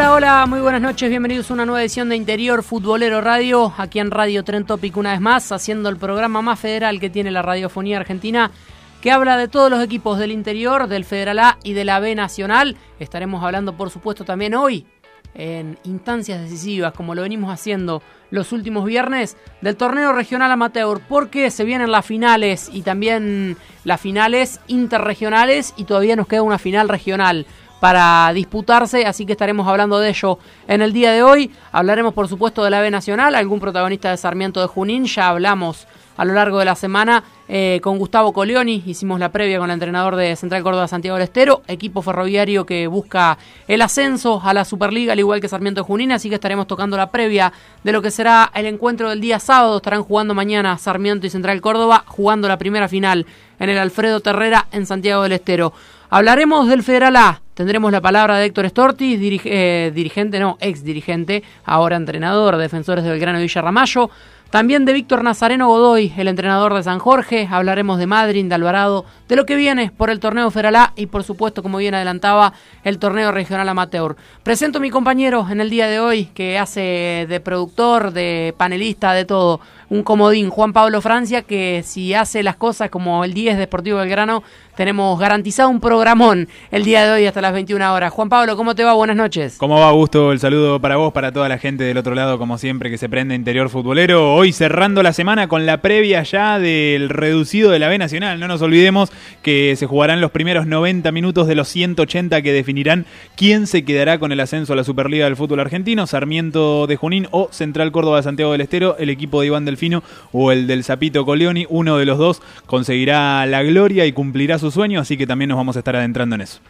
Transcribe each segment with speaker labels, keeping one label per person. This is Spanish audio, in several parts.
Speaker 1: Hola, hola, muy buenas noches, bienvenidos a una nueva edición de Interior Futbolero Radio, aquí en Radio Tren Topic una vez más, haciendo el programa más federal que tiene la radiofonía argentina, que habla de todos los equipos del interior, del Federal A y de la B Nacional. Estaremos hablando, por supuesto, también hoy, en instancias decisivas, como lo venimos haciendo los últimos viernes, del torneo regional amateur, porque se vienen las finales y también las finales interregionales y todavía nos queda una final regional para disputarse, así que estaremos hablando de ello en el día de hoy. Hablaremos por supuesto de la B Nacional, algún protagonista de Sarmiento de Junín, ya hablamos a lo largo de la semana eh, con Gustavo Coleoni, hicimos la previa con el entrenador de Central Córdoba Santiago del Estero, equipo ferroviario que busca el ascenso a la Superliga, al igual que Sarmiento de Junín, así que estaremos tocando la previa de lo que será el encuentro del día sábado, estarán jugando mañana Sarmiento y Central Córdoba, jugando la primera final en el Alfredo Terrera en Santiago del Estero. Hablaremos del Federal A. Tendremos la palabra de Héctor Stortis, eh, dirigente, no, ex dirigente, ahora entrenador de Defensores de Belgrano y. También de Víctor Nazareno Godoy, el entrenador de San Jorge. Hablaremos de Madrid, de Alvarado, de lo que viene por el torneo Federal A y, por supuesto, como bien adelantaba, el torneo regional amateur. Presento a mi compañero en el día de hoy, que hace de productor, de panelista, de todo. Un comodín, Juan Pablo Francia, que si hace las cosas como el 10 de Deportivo Belgrano, tenemos garantizado un programón el día de hoy hasta las 21 horas. Juan Pablo, ¿cómo te va? Buenas noches.
Speaker 2: ¿Cómo va, Gusto? El saludo para vos, para toda la gente del otro lado, como siempre, que se prende Interior Futbolero. Hoy cerrando la semana con la previa ya del reducido de la B Nacional. No nos olvidemos que se jugarán los primeros 90 minutos de los 180 que definirán quién se quedará con el ascenso a la Superliga del Fútbol Argentino, Sarmiento de Junín o Central Córdoba de Santiago del Estero, el equipo de Iván Delfino o el del Zapito Coleoni. Uno de los dos conseguirá la gloria y cumplirá su sueño, así que también nos vamos a estar adentrando en eso.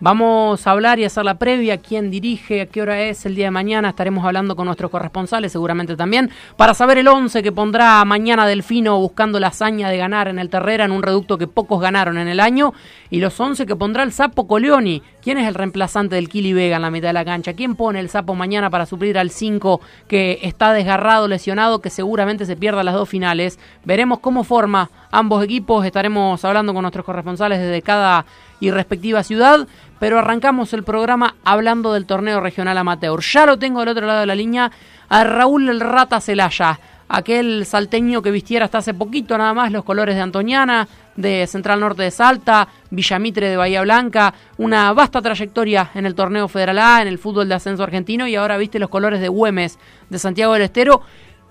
Speaker 1: Vamos a hablar y hacer la previa, quién dirige, a qué hora es el día de mañana. Estaremos hablando con nuestros corresponsales seguramente también para saber el 11 que pondrá mañana Delfino buscando la hazaña de ganar en el Terrera en un reducto que pocos ganaron en el año y los 11 que pondrá el Sapo Coleoni. ¿Quién es el reemplazante del Kili Vega en la mitad de la cancha? ¿Quién pone el Sapo mañana para suplir al 5 que está desgarrado, lesionado, que seguramente se pierda las dos finales? Veremos cómo forma ambos equipos. Estaremos hablando con nuestros corresponsales desde cada y respectiva ciudad, pero arrancamos el programa hablando del torneo regional amateur. Ya lo tengo del otro lado de la línea a Raúl el Rata Celaya, aquel salteño que vistiera hasta hace poquito nada más los colores de Antoniana, de Central Norte de Salta, Villamitre de Bahía Blanca, una vasta trayectoria en el torneo Federal A, en el fútbol de ascenso argentino y ahora viste los colores de Güemes de Santiago del Estero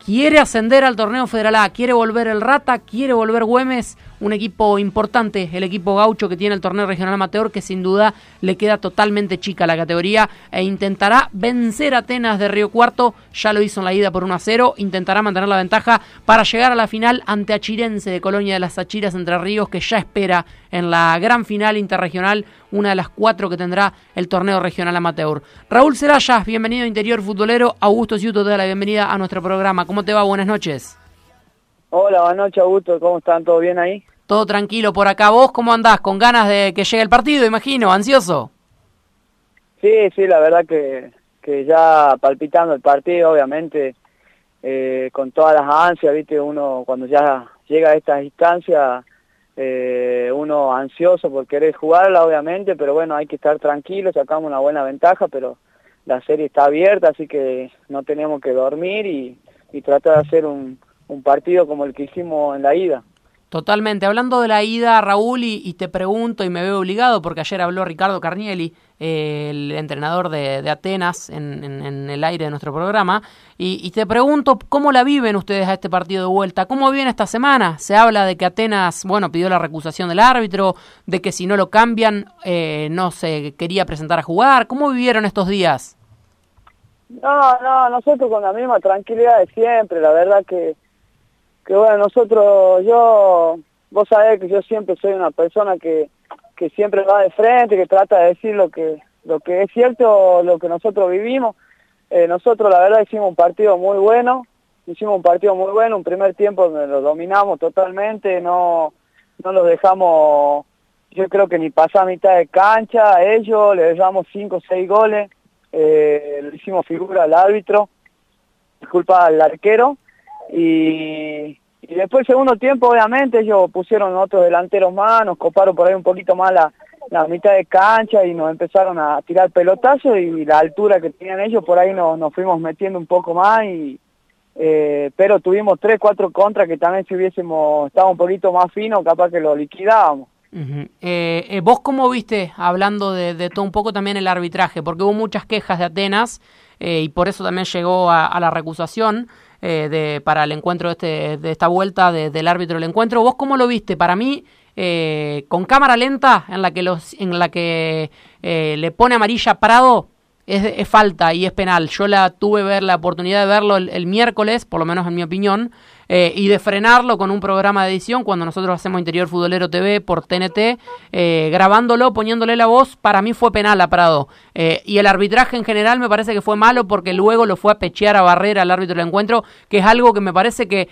Speaker 1: quiere ascender al torneo federal A, quiere volver el Rata, quiere volver Güemes, un equipo importante, el equipo gaucho que tiene el torneo regional amateur, que sin duda le queda totalmente chica la categoría e intentará vencer a Atenas de Río Cuarto, ya lo hizo en la ida por 1 a 0, intentará mantener la ventaja para llegar a la final ante Achirense de Colonia de las Achiras Entre Ríos, que ya espera en la gran final interregional, una de las cuatro que tendrá el torneo regional amateur. Raúl Cerayas, bienvenido a Interior Futbolero. Augusto Ciuto te da la bienvenida a nuestro programa. ¿Cómo te va? Buenas noches.
Speaker 3: Hola, buenas noches, Augusto. ¿Cómo están? ¿Todo bien ahí?
Speaker 1: Todo tranquilo por acá. ¿Vos cómo andás? ¿Con ganas de que llegue el partido, imagino? ¿Ansioso?
Speaker 3: Sí, sí, la verdad que, que ya palpitando el partido, obviamente, eh, con todas las ansias, ¿viste? Uno cuando ya llega a estas instancias eh, uno ansioso por querer jugarla, obviamente, pero bueno, hay que estar tranquilo, sacamos una buena ventaja, pero la serie está abierta, así que no tenemos que dormir y, y tratar de hacer un, un partido como el que hicimos en la ida.
Speaker 1: Totalmente. Hablando de la ida, Raúl, y, te pregunto y me veo obligado, porque ayer habló Ricardo Carnielli, eh, el entrenador de, Atenas, en, el aire de nuestro programa, y, te pregunto, ¿cómo la viven ustedes a este partido de vuelta? ¿Cómo viven esta semana? Se habla de que Atenas, bueno, pidió la recusación del árbitro, de que si no lo cambian, eh, no se quería presentar a jugar. ¿Cómo vivieron estos días?
Speaker 3: No, no, nosotros con la misma tranquilidad de siempre, la verdad que que bueno, nosotros, yo, vos sabés que yo siempre soy una persona que, que siempre va de frente, que trata de decir lo que, lo que es cierto, lo que nosotros vivimos. Eh, nosotros la verdad hicimos un partido muy bueno, hicimos un partido muy bueno, un primer tiempo donde lo dominamos totalmente, no, no los dejamos, yo creo que ni pasar mitad de cancha, a ellos le dejamos cinco o seis goles, eh, le hicimos figura al árbitro, disculpa al arquero, y, después segundo tiempo, obviamente, ellos pusieron otros delanteros más, nos coparon por ahí un poquito más la, mitad de cancha y nos empezaron a tirar pelotazos y la altura que tenían ellos, por ahí nos, nos fuimos metiendo un poco más y... Eh, pero tuvimos tres, cuatro contras que también si hubiésemos estado un poquito más fino, capaz que lo liquidábamos.
Speaker 1: eh, eh, ¿Vos cómo viste, hablando de, de, todo un poco también el arbitraje? Porque hubo muchas quejas de Atenas eh, y por eso también llegó a la recusación. Eh, de, para el encuentro de, este, de esta vuelta del árbitro del encuentro. ¿Vos cómo lo viste? Para mí, eh, con cámara lenta, en la que, los, en la que eh, le pone amarilla Prado, es, es, falta y es penal. Yo la tuve ver la oportunidad de verlo el miércoles, por lo menos en mi opinión, eh, y de frenarlo con un programa de edición cuando nosotros hacemos Interior Futbolero TV por TNT, eh, grabándolo, poniéndole la voz, para mí fue penal a Prado. Eh, y el arbitraje en general me parece que fue malo porque luego lo fue a pechear a Barrera al árbitro del encuentro, que es algo que me parece que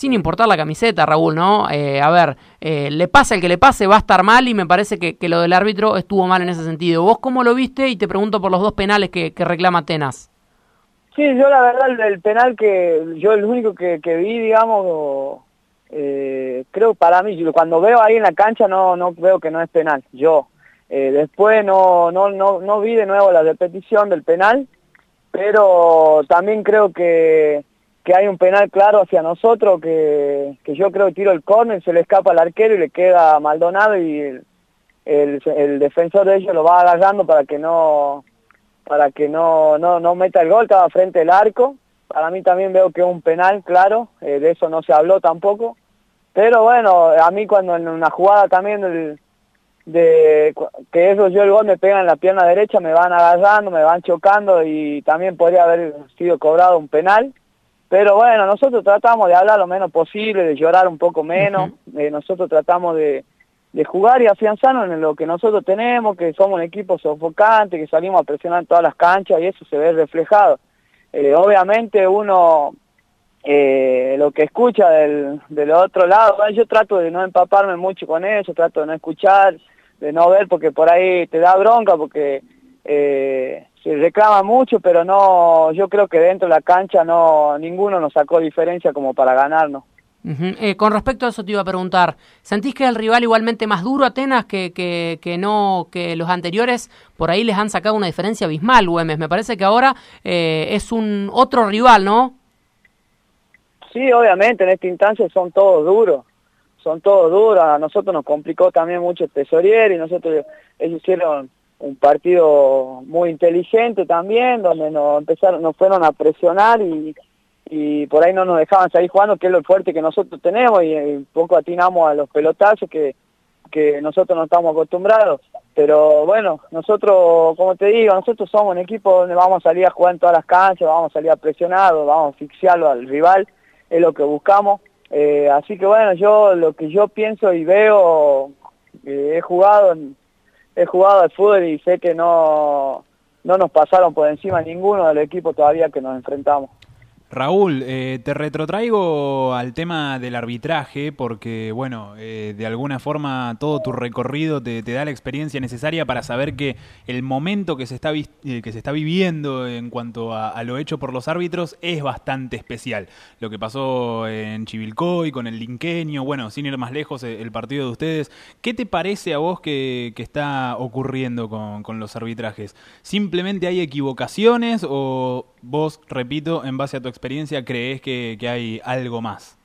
Speaker 1: sin importar la camiseta, Raúl, ¿no? Eh, a ver, eh, le pasa el que le pase, va a estar mal y me parece que, que, lo del árbitro estuvo mal en ese sentido. ¿Vos cómo lo viste? Y te pregunto por los dos penales que, que reclama Atenas.
Speaker 3: Sí, yo la verdad el, penal que yo el único que, que vi, digamos, eh, creo para mí, cuando veo ahí en la cancha no no veo que no es penal, yo. Eh, después no, no, no, no vi de nuevo la repetición del penal, pero también creo que que hay un penal claro hacia nosotros, que, que yo creo que tiro el córner, se le escapa al arquero y le queda Maldonado y el, el, el, defensor de ellos lo va agarrando para que no para que no, no, no meta el gol, estaba frente al arco. Para mí también veo que es un penal, claro, eh, de eso no se habló tampoco. Pero bueno, a mí cuando en una jugada también del, de que eso yo el gol me pegan en la pierna derecha, me van agarrando, me van chocando y también podría haber sido cobrado un penal pero bueno, nosotros tratamos de hablar lo menos posible, de llorar un poco menos, uh -huh. eh, nosotros tratamos de, de jugar y afianzarnos en lo que nosotros tenemos, que somos un equipo sofocante, que salimos a presionar todas las canchas y eso se ve reflejado. Eh, obviamente uno eh, lo que escucha del, del otro lado, yo trato de no empaparme mucho con eso, trato de no escuchar, de no ver porque por ahí te da bronca porque eh, se reclama mucho, pero no, yo creo que dentro de la cancha no, ninguno nos sacó diferencia como para ganarnos.
Speaker 1: Ujú. Eh, con respecto a eso te iba a preguntar, ¿sentís que el rival igualmente más duro Atenas que, que, que no que los anteriores? Por ahí les han sacado una diferencia abismal, Güemes. Me parece que ahora eh, es un otro rival, ¿no?
Speaker 3: Sí, obviamente, en esta instancia son todos duros, son todos duros. A nosotros nos complicó también mucho el tesorier y nosotros, ellos hicieron un partido muy inteligente también, donde nos empezaron, nos fueron a presionar y, y por ahí no nos dejaban salir jugando, que es lo fuerte que nosotros tenemos y, un poco atinamos a los pelotazos que, que nosotros no estamos acostumbrados. Pero bueno, nosotros, como te digo, nosotros somos un equipo donde vamos a salir a jugar en todas las canchas, vamos a salir a vamos a asfixiarlo al rival es lo que buscamos. Eh, así que bueno, yo lo que yo pienso y veo, eh, he jugado he jugado al fútbol y sé que no, no nos pasaron por encima ninguno del equipo todavía que nos enfrentamos.
Speaker 2: Raúl, eh, te retrotraigo al tema del arbitraje porque, bueno, eh, de alguna forma todo tu recorrido te, da la experiencia necesaria para saber que el momento que se está, eh, que se está viviendo en cuanto a, lo hecho por los árbitros es bastante especial. Lo que pasó en Chivilcoy con el Linqueño, bueno, sin ir más lejos, eh, el partido de ustedes. ¿Qué te parece a vos que, que está ocurriendo con, con los arbitrajes? ¿Simplemente hay equivocaciones o vos, repito, en base a tu experiencia, crees que, que hay algo más?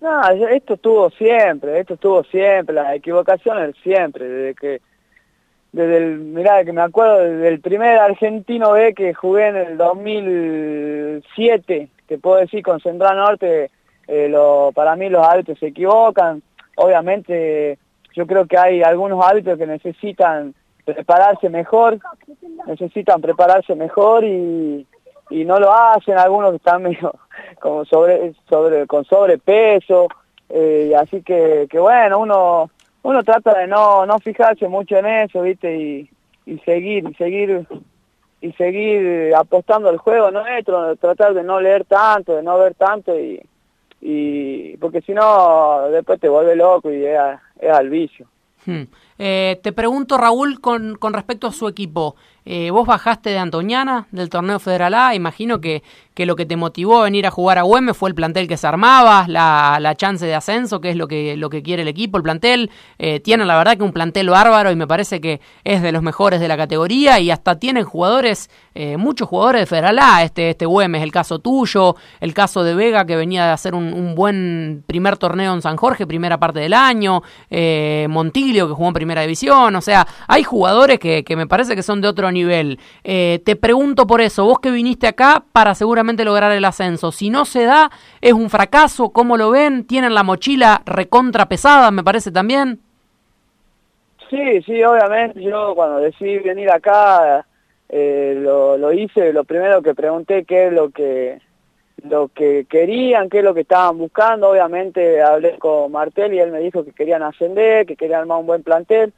Speaker 3: No, esto estuvo siempre, esto estuvo siempre, las equivocaciones siempre, desde que, desde el, mirá, que me acuerdo del primer argentino B que jugué en el 2007, te puedo decir con Central Norte, eh, lo, para mí los árbitros se equivocan, obviamente yo creo que hay algunos árbitros que necesitan prepararse mejor, necesitan prepararse mejor y, y no lo hacen, algunos están medio como sobre, sobre con sobrepeso, eh, así que, que bueno, uno uno trata de no no fijarse mucho en eso, ¿viste? Y, y seguir, y seguir y seguir apostando al juego nuestro, tratar de no leer tanto, de no ver tanto y, y porque si no después te vuelve loco y es, es al vicio.
Speaker 1: Hmm. Eh, te pregunto, Raúl, con, con respecto a su equipo, eh, vos bajaste de Antoñana, del torneo Federal A, imagino que, que lo que te motivó a venir a jugar a Güemes fue el plantel que se armaba, la, la chance de ascenso, que es lo que, lo que quiere el equipo, el plantel. Eh, tienen la verdad que un plantel bárbaro y me parece que es de los mejores de la categoría y hasta tienen jugadores, eh, muchos jugadores de Federal A, este, este Güemes, el caso tuyo, el caso de Vega que venía de hacer un, buen primer torneo en San Jorge, primera parte del año, eh, Montilio que jugó en primera división, o sea, hay jugadores que, que me parece que son de otro nivel. Eh, te pregunto por eso, vos que viniste acá para seguramente lograr el ascenso, si no se da, es un fracaso, ¿cómo lo ven? ¿Tienen la mochila recontra pesada, me parece también?
Speaker 3: Sí, sí, obviamente, yo cuando decidí venir acá, eh, lo, lo hice, lo primero que pregunté qué es lo que lo que querían, qué es lo que estaban buscando, obviamente hablé con Martel y él me dijo que querían ascender, que querían armar un buen plantel,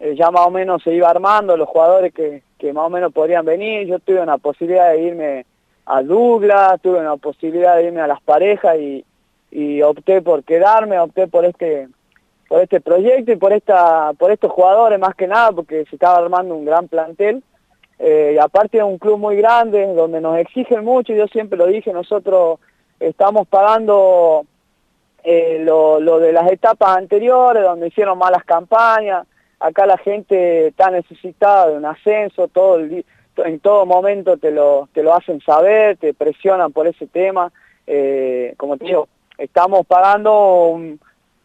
Speaker 3: eh, ya más o menos se iba armando los jugadores que, que más o menos podrían venir, yo tuve una posibilidad de irme a Douglas, tuve una posibilidad de irme a las parejas y, opté por quedarme, opté por este por este proyecto y por esta por estos jugadores más que nada porque se estaba armando un gran plantel. Eh, y aparte es un club muy grande donde nos exigen mucho yo siempre lo dije nosotros estamos pagando eh, lo, lo de las etapas anteriores donde hicieron malas campañas acá la gente está necesitada de un ascenso todo el en todo momento te lo te lo hacen saber te presionan por ese tema eh, como te digo estamos pagando un,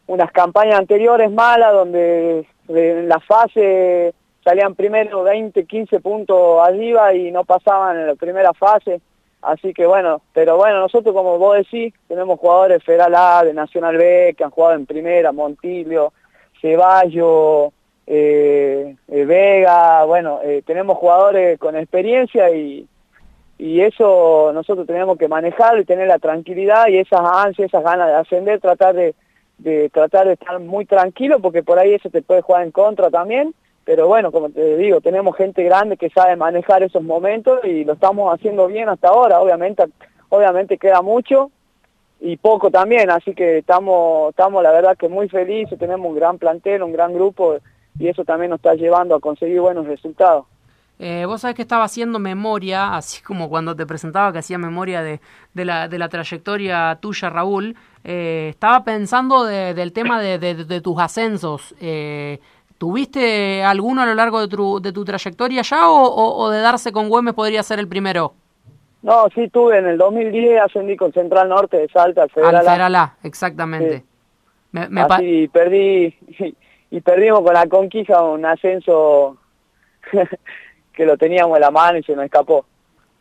Speaker 3: unas campañas anteriores malas donde en la fase salían primero 20, 15 puntos arriba y no pasaban en la primera fase. Así que bueno, pero bueno, nosotros como vos decís, tenemos jugadores Federal A, de Nacional B, que han jugado en primera, Montilio, Ceballo, eh, eh, Vega, bueno, eh, tenemos jugadores con experiencia y, y eso nosotros tenemos que manejar y tener la tranquilidad y esas ansias, esas ganas de ascender, tratar de, de tratar de estar muy tranquilo porque por ahí eso te puede jugar en contra también, pero bueno, como te digo, tenemos gente grande que sabe manejar esos momentos y lo estamos haciendo bien hasta ahora, obviamente, obviamente queda mucho y poco también, así que estamos, estamos la verdad que muy felices, tenemos un gran plantel, un gran grupo y eso también nos está llevando a conseguir buenos resultados.
Speaker 1: Eh, vos sabés que estaba haciendo memoria, así como cuando te presentaba que hacía memoria de, de, la, de la trayectoria tuya, Raúl. Eh, estaba pensando de- del tema de, de- tus ascensos. Eh, ¿Tuviste alguno a lo largo de tu, de tu trayectoria ya o, o- o de darse con Güemes podría ser el primero?
Speaker 3: No, sí tuve, en el 2010 ascendí con Central Norte de Salta al Federal.
Speaker 1: Al. Federal A, exactamente.
Speaker 3: Sí.
Speaker 1: Me,
Speaker 3: Así perdí, y perdimos con la conquista un ascenso que lo teníamos en la mano y se nos escapó.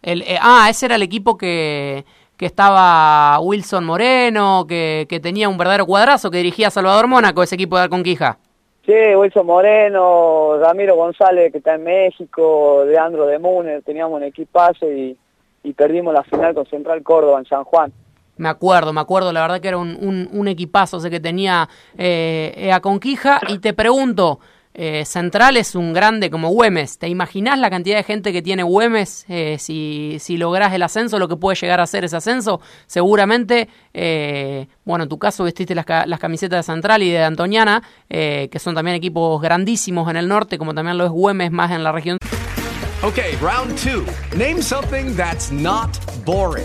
Speaker 1: El, eh, ah, ese era el equipo que, que estaba Wilson Moreno, que, que tenía un verdadero cuadrazo, que dirigía Salvador Mónaco, ese equipo de Alconquija.
Speaker 3: Sí, Wilson Moreno, Ramiro González que está en México, Leandro de Múnez, teníamos un equipazo y, y perdimos la final con Central Córdoba en San Juan.
Speaker 1: Me acuerdo, me acuerdo, la verdad que era un, un, equipazo ese que tenía eh, a Conquija. Y te pregunto, eh, Central es un grande como Güemes. ¿Te imaginás la cantidad de gente que tiene Güemes eh, si, si el ascenso, lo que puede llegar a ser ese ascenso? Seguramente, bueno, en tu caso vestiste las, ca- las camisetas de Central y de Antoniana, que son también equipos grandísimos en el norte, como también lo es Güemes más en la región
Speaker 4: Okay, round two. Name something that's not boring.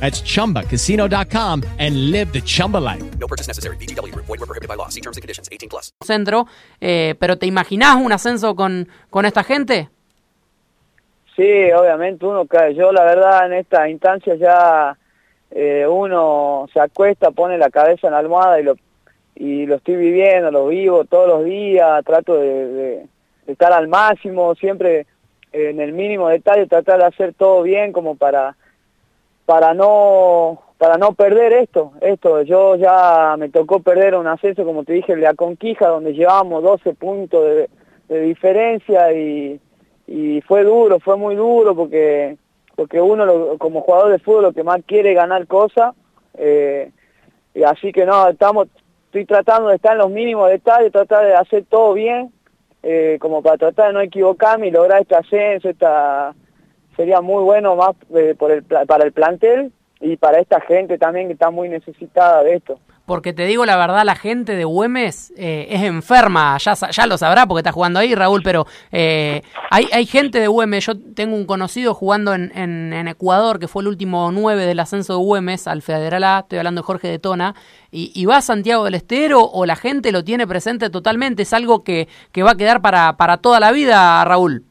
Speaker 5: That's chumbacasino.com and live the Chumba life.
Speaker 4: No purchase necessary. VGW. Void were prohibited by law. See terms and conditions. 18 plus.
Speaker 1: centro. Eh, pero ¿te imaginás un ascenso con, con esta gente?
Speaker 3: Sí, obviamente uno cae. Yo la verdad en esta instancia ya eh, uno se acuesta, pone la cabeza en la almohada y lo y lo estoy viviendo, lo vivo todos los días, trato de, de- de estar al máximo, siempre eh, en el mínimo detalle, tratar de hacer todo bien como para para no para no perder esto, esto, yo ya me tocó perder un ascenso, como te dije, el de la Conquija, donde llevábamos 12 puntos de, de diferencia y, y fue duro, fue muy duro porque porque uno lo- como jugador de fútbol lo que más quiere es ganar cosas, eh, y así que no, estamos, estoy tratando de estar en los mínimos detalles, tratar de hacer todo bien, eh, como para tratar de no equivocarme y lograr este ascenso, esta sería muy bueno más eh, por el, para el plantel y para esta gente también que está muy necesitada de esto.
Speaker 1: Porque te digo la verdad, la gente de Güemes eh, es enferma, ya, ya lo sabrá porque está jugando ahí, Raúl, pero eh, hay, hay gente de Güemes, yo tengo un conocido jugando en, en- Ecuador, que fue el último nueve del ascenso de Güemes al Federal A, estoy hablando de Jorge de Tona, y, y va a Santiago del Estero o la gente lo tiene presente totalmente, es algo que, que va a quedar para, para toda la vida, Raúl.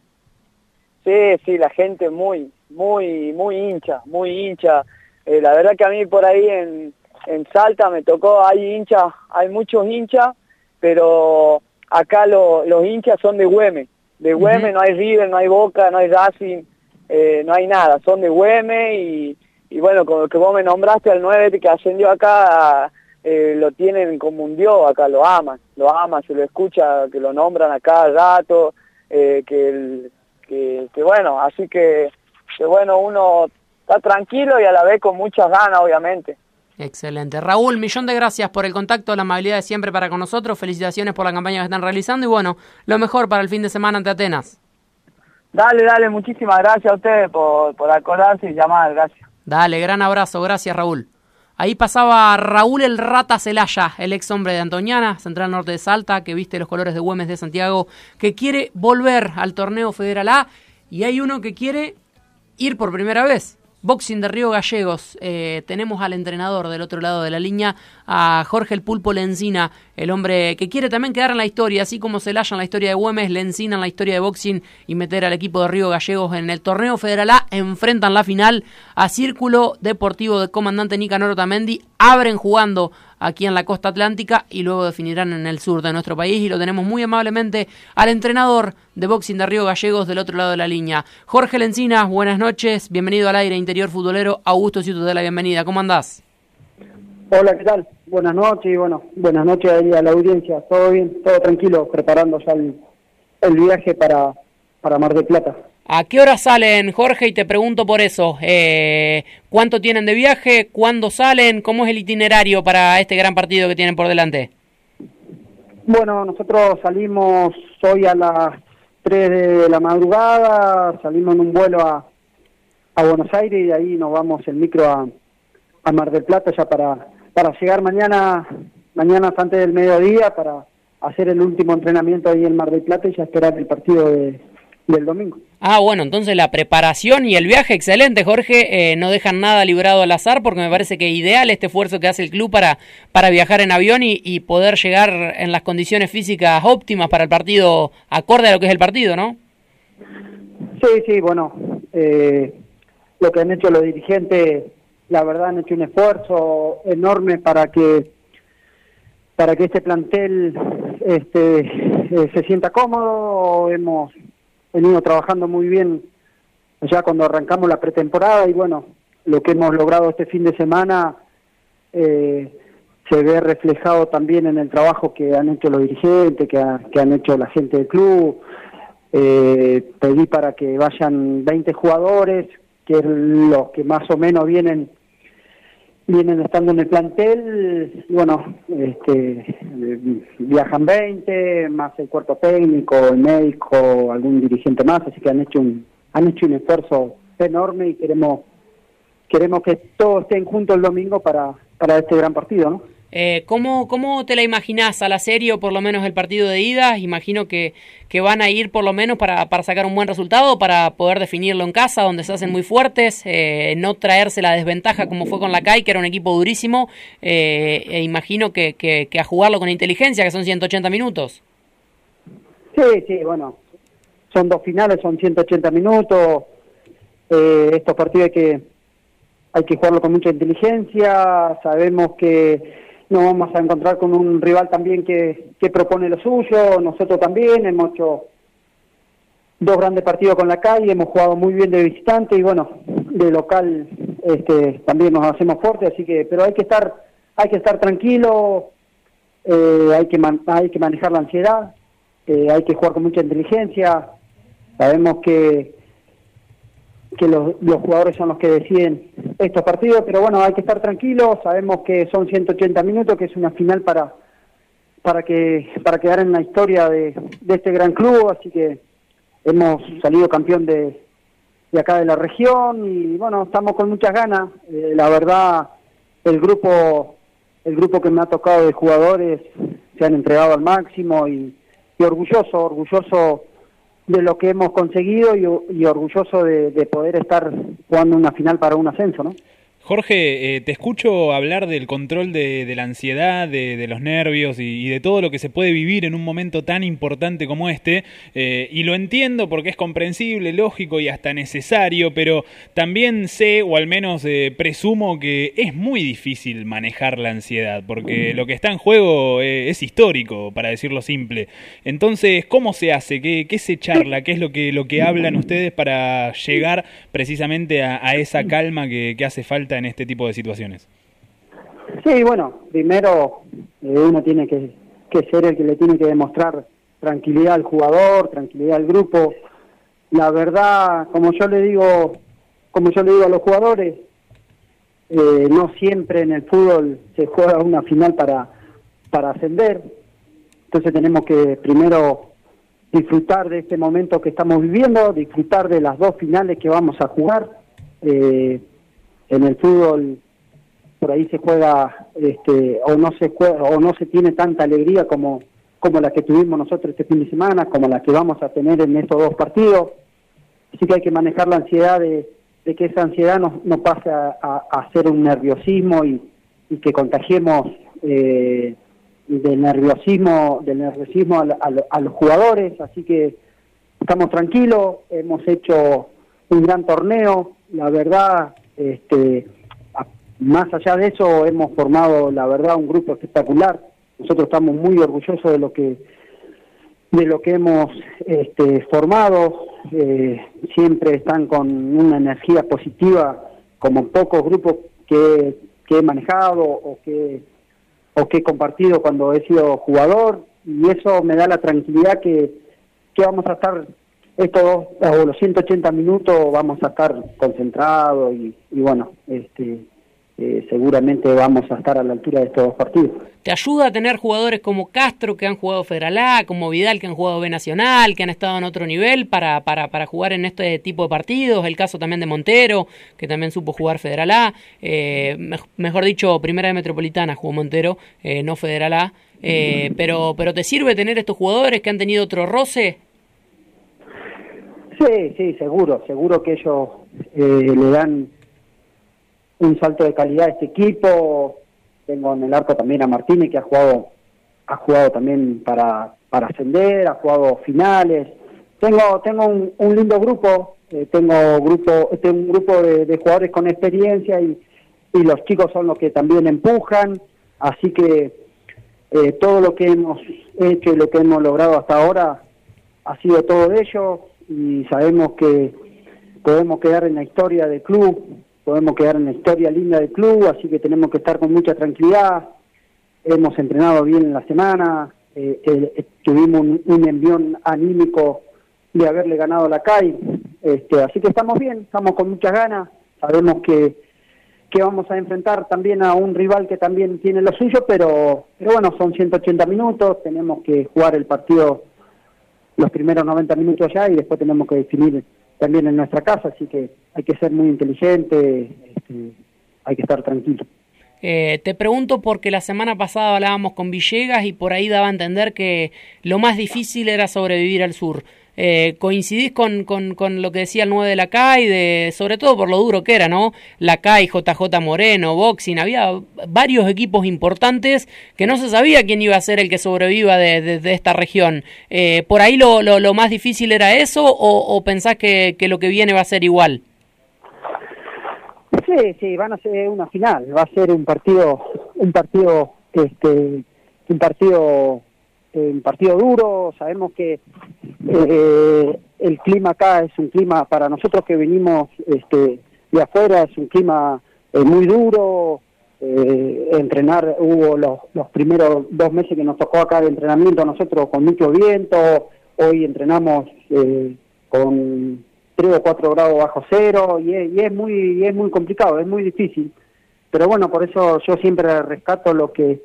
Speaker 3: Sí, sí, la gente muy, muy, muy hincha, muy hincha. Eh, la verdad que a mí por ahí en, en Salta me tocó, hay hinchas, hay muchos hinchas, pero acá lo- los hinchas son de Güemes. De Güemes no hay River, no hay Boca, no hay Racing, eh, no hay nada, son de Güemes y, y bueno, con lo que vos me nombraste al 9 que ascendió acá, eh, lo tienen como un dios acá, lo aman, lo aman, se lo escucha, que lo nombran a cada rato, eh, que, el- que, que bueno, así que, que bueno, uno está tranquilo y a la vez con muchas ganas, obviamente.
Speaker 1: Excelente. Raúl, millón de gracias por el contacto, la amabilidad de siempre para con nosotros. Felicitaciones por la campaña que están realizando y bueno, lo mejor para el fin de semana ante Atenas.
Speaker 3: Dale, dale, muchísimas gracias a ustedes por, por acordarse y llamar, gracias.
Speaker 1: Dale, gran abrazo, gracias Raúl. Ahí pasaba Raúl el Rata Celaya, el ex hombre de Antoniana, Central Norte de Salta, que viste los colores de Güemes de Santiago, que quiere volver al torneo Federal A y hay uno que quiere ir por primera vez. Boxing de Río Gallegos. Eh, tenemos al entrenador del otro lado de la línea, a Jorge el Pulpo Lencina. El hombre que quiere también quedar en la historia, así como Celaya en la historia de Güemes, Lencina en la historia de boxing y meter al equipo de Río Gallegos en el torneo federal A, enfrentan la final a Círculo Deportivo de Comandante Nicanor Otamendi, abren jugando aquí en la costa atlántica y luego definirán en el sur de nuestro país y lo tenemos muy amablemente al entrenador de boxing de Río Gallegos del otro lado de la línea. Jorge Lencinas, buenas noches, bienvenido al aire interior futbolero, Augusto Ciuto de la bienvenida, ¿cómo andás?
Speaker 6: Hola, ¿qué tal? Buenas noches y bueno, buenas noches a la audiencia, todo bien, todo tranquilo, preparando ya el, el viaje para, para Mar del Plata.
Speaker 1: ¿A qué hora salen, Jorge? Y te pregunto por eso. Eh, ¿Cuánto tienen de viaje? ¿Cuándo salen? ¿Cómo es el itinerario para este gran partido que tienen por delante?
Speaker 6: Bueno, nosotros salimos hoy a las 3 de la madrugada, salimos en un vuelo a, a Buenos Aires y de ahí nos vamos en micro a, a Mar del Plata ya para, para llegar mañana, mañana antes del mediodía para hacer el último entrenamiento ahí en Mar del Plata y ya esperar el partido de, del domingo.
Speaker 1: Ah, bueno, entonces la preparación y el viaje, excelente, Jorge. Eh, no dejan nada librado al azar porque me parece que ideal este esfuerzo que hace el club para, para viajar en avión y, y poder llegar en las condiciones físicas óptimas para el partido, acorde a lo que es el partido, ¿no?
Speaker 6: Sí, sí, bueno, eh, lo que han hecho los dirigentes, la verdad han hecho un esfuerzo enorme para que para que este plantel este, eh, se sienta cómodo. Hemos venido trabajando muy bien ya cuando arrancamos la pretemporada y bueno, lo que hemos logrado este fin de semana eh, se ve reflejado también en el trabajo que han hecho los dirigentes, que, que han hecho la gente del club. Eh, pedí para que vayan 20 jugadores, que es los que más o menos vienen vienen estando en el plantel, bueno, este, viajan 20, más el cuerpo técnico, el médico, algún dirigente más, así que han hecho un, han hecho un esfuerzo enorme y queremos, queremos que todos estén juntos el domingo para, para este gran partido, ¿no?
Speaker 1: Eh, ¿cómo, ¿Cómo te la imaginás a la serie o por lo menos el partido de ida? Imagino que, que van a ir por lo menos para, para sacar un buen resultado, para poder definirlo en casa, donde se hacen muy fuertes, eh, no traerse la desventaja como fue con la CAI, que era un equipo durísimo, eh, e imagino que, que, a jugarlo con inteligencia, que son 180 minutos.
Speaker 6: Sí, sí, bueno, son dos finales, son 180 minutos, eh, estos partidos hay que, hay que jugarlo con mucha inteligencia, sabemos que nos vamos a encontrar con un rival también que, que propone lo suyo, nosotros también hemos hecho dos grandes partidos con la calle, hemos jugado muy bien de visitante y bueno, de local este, también nos hacemos fuertes, así que, pero hay que estar, hay que estar tranquilo, eh, hay que hay que manejar la ansiedad, eh, hay que jugar con mucha inteligencia, sabemos que que los, los jugadores son los que deciden estos partidos, pero bueno, hay que estar tranquilos, sabemos que son 180 minutos, que es una final para para que para quedar en la historia de, de este gran club, así que hemos salido campeón de, de acá de la región y bueno, estamos con muchas ganas, eh, la verdad el grupo el grupo que me ha tocado de jugadores se han entregado al máximo y, y orgulloso, orgulloso de lo que hemos conseguido y, orgulloso de, de, poder estar jugando una final para un ascenso, ¿no?
Speaker 2: Jorge, eh, te escucho hablar del control de, de la ansiedad, de, de los nervios y, y, de todo lo que se puede vivir en un momento tan importante como este, eh, y lo entiendo porque es comprensible, lógico y hasta necesario, pero también sé, o al menos eh, presumo, que es muy difícil manejar la ansiedad, porque lo que está en juego es histórico, para decirlo simple. Entonces, ¿cómo se hace? ¿Qué, qué se charla? ¿Qué es lo que, lo que hablan ustedes para llegar precisamente a, a esa calma que, que hace falta? En este tipo de situaciones?
Speaker 6: Sí, bueno, primero eh, uno tiene que, ser el que le tiene que demostrar tranquilidad al jugador, tranquilidad al grupo. La verdad, como yo le digo, como yo le digo a los jugadores, eh, no siempre en el fútbol se juega una final para, para ascender. Entonces tenemos que primero disfrutar de este momento que estamos viviendo, disfrutar de las dos finales que vamos a jugar. Eh, en el fútbol por ahí se juega este, o no se juega, o no se tiene tanta alegría como como la que tuvimos nosotros este fin de semana, como la que vamos a tener en estos dos partidos. Así que hay que manejar la ansiedad de, que esa ansiedad no, no pase a, a, ser un nerviosismo y, y que contagiemos eh, del nerviosismo, del nerviosismo a, a los jugadores, así que estamos tranquilos, hemos hecho un gran torneo, la verdad, este, más allá de eso hemos formado, la verdad, un grupo espectacular. Nosotros estamos muy orgullosos de lo que de lo que hemos este, formado. Eh, siempre están con una energía positiva, como pocos grupos que, que he manejado o que o que he compartido cuando he sido jugador y eso me da la tranquilidad que, que vamos a estar estos los 180 minutos vamos a estar concentrados y, y bueno, este, eh, seguramente vamos a estar a la altura de estos dos partidos.
Speaker 1: ¿Te ayuda a tener jugadores como Castro que han jugado Federal A, como Vidal que han jugado B Nacional, que han estado en otro nivel para, para, para jugar en este tipo de partidos? El caso también de Montero, que también supo jugar Federal A. Eh, mej- mejor dicho, Primera de Metropolitana jugó Montero, eh, no Federal A. Eh, pero, pero ¿te sirve tener estos jugadores que han tenido otro roce?
Speaker 6: Sí, sí, seguro, seguro que ellos eh, le dan un salto de calidad a este equipo. Tengo en el arco también a Martínez que ha jugado, ha jugado también para, para ascender, ha jugado finales. Tengo, tengo un, lindo grupo, eh, tengo grupo, tengo un grupo de, de jugadores con experiencia y, y los chicos son los que también empujan, así que eh, todo lo que hemos hecho y lo que hemos logrado hasta ahora ha sido todo de ellos y sabemos que podemos quedar en la historia del club, podemos quedar en la historia linda del club, así que tenemos que estar con mucha tranquilidad. Hemos entrenado bien en la semana, eh, eh, tuvimos un, un envión anímico de haberle ganado la CAI, este, así que estamos bien, estamos con muchas ganas, sabemos que, que vamos a enfrentar también a un rival que también tiene lo suyo, pero, pero bueno, son 180 minutos, tenemos que jugar el partido los primeros 90 minutos ya y después tenemos que definir también en nuestra casa, así que hay que ser muy inteligente, este, hay que estar tranquilo.
Speaker 1: Eh, te pregunto porque la semana pasada hablábamos con Villegas y por ahí daba a entender que lo más difícil era sobrevivir al sur. Eh, ¿Coincidís con, con, con lo que decía el 9 de la CAI, de, sobre todo por lo duro que era, ¿no? La CAI, JJ Moreno, Boxing, había varios equipos importantes que no se sabía quién iba a ser el que sobreviva de, de- esta región. Eh, ¿Por ahí lo, lo, lo más difícil era eso o, o pensás que, que lo que viene va a ser igual?
Speaker 6: Sí, sí, van a ser una final, va a ser un partido, un partido, este, un partido, un partido duro. Sabemos que eh, el clima acá es un clima para nosotros que venimos, este, de afuera es un clima eh, muy duro. Eh, entrenar hubo los, los primeros dos meses que nos tocó acá de entrenamiento nosotros con mucho viento. Hoy entrenamos con 3 o 4 grados bajo cero y es, y es muy y es muy complicado, es muy difícil. Pero bueno, por eso yo siempre rescato lo que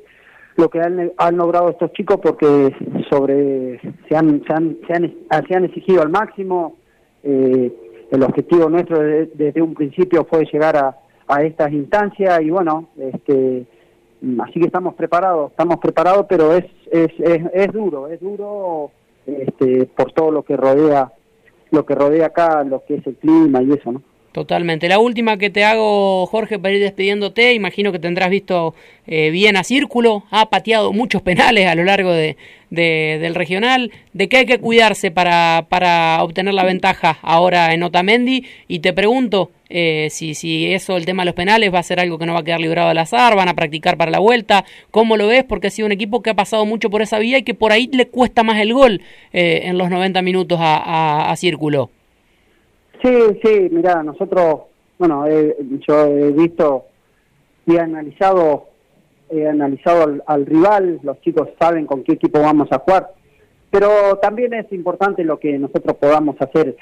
Speaker 6: lo que han, logrado estos chicos porque sobre se han se han, se han, se exigido al máximo. Eh, el objetivo nuestro de- desde un principio fue llegar a, a estas instancias y bueno, este así que estamos preparados, estamos preparados, pero es es, es, es duro, es duro este, por todo lo que rodea lo que rodea acá, lo que es el clima y eso, ¿no?
Speaker 1: Totalmente. La última que te hago, Jorge, para ir despidiéndote, imagino que tendrás visto eh, bien a Círculo, ha pateado muchos penales a lo largo de, de- del regional. ¿De qué hay que cuidarse para, para obtener la ventaja ahora en Otamendi? Y te pregunto eh, si, si eso, el tema de los penales, va a ser algo que no va a quedar librado al azar, van a practicar para la vuelta. ¿Cómo lo ves? Porque ha sido un equipo que ha pasado mucho por esa vía y que por ahí le cuesta más el gol eh, en los 90 minutos a- a Círculo.
Speaker 6: Sí, sí, mira, nosotros, bueno, eh, yo he visto y he analizado, he analizado al, al rival, los chicos saben con qué equipo vamos a jugar, pero también es importante lo que nosotros podamos hacer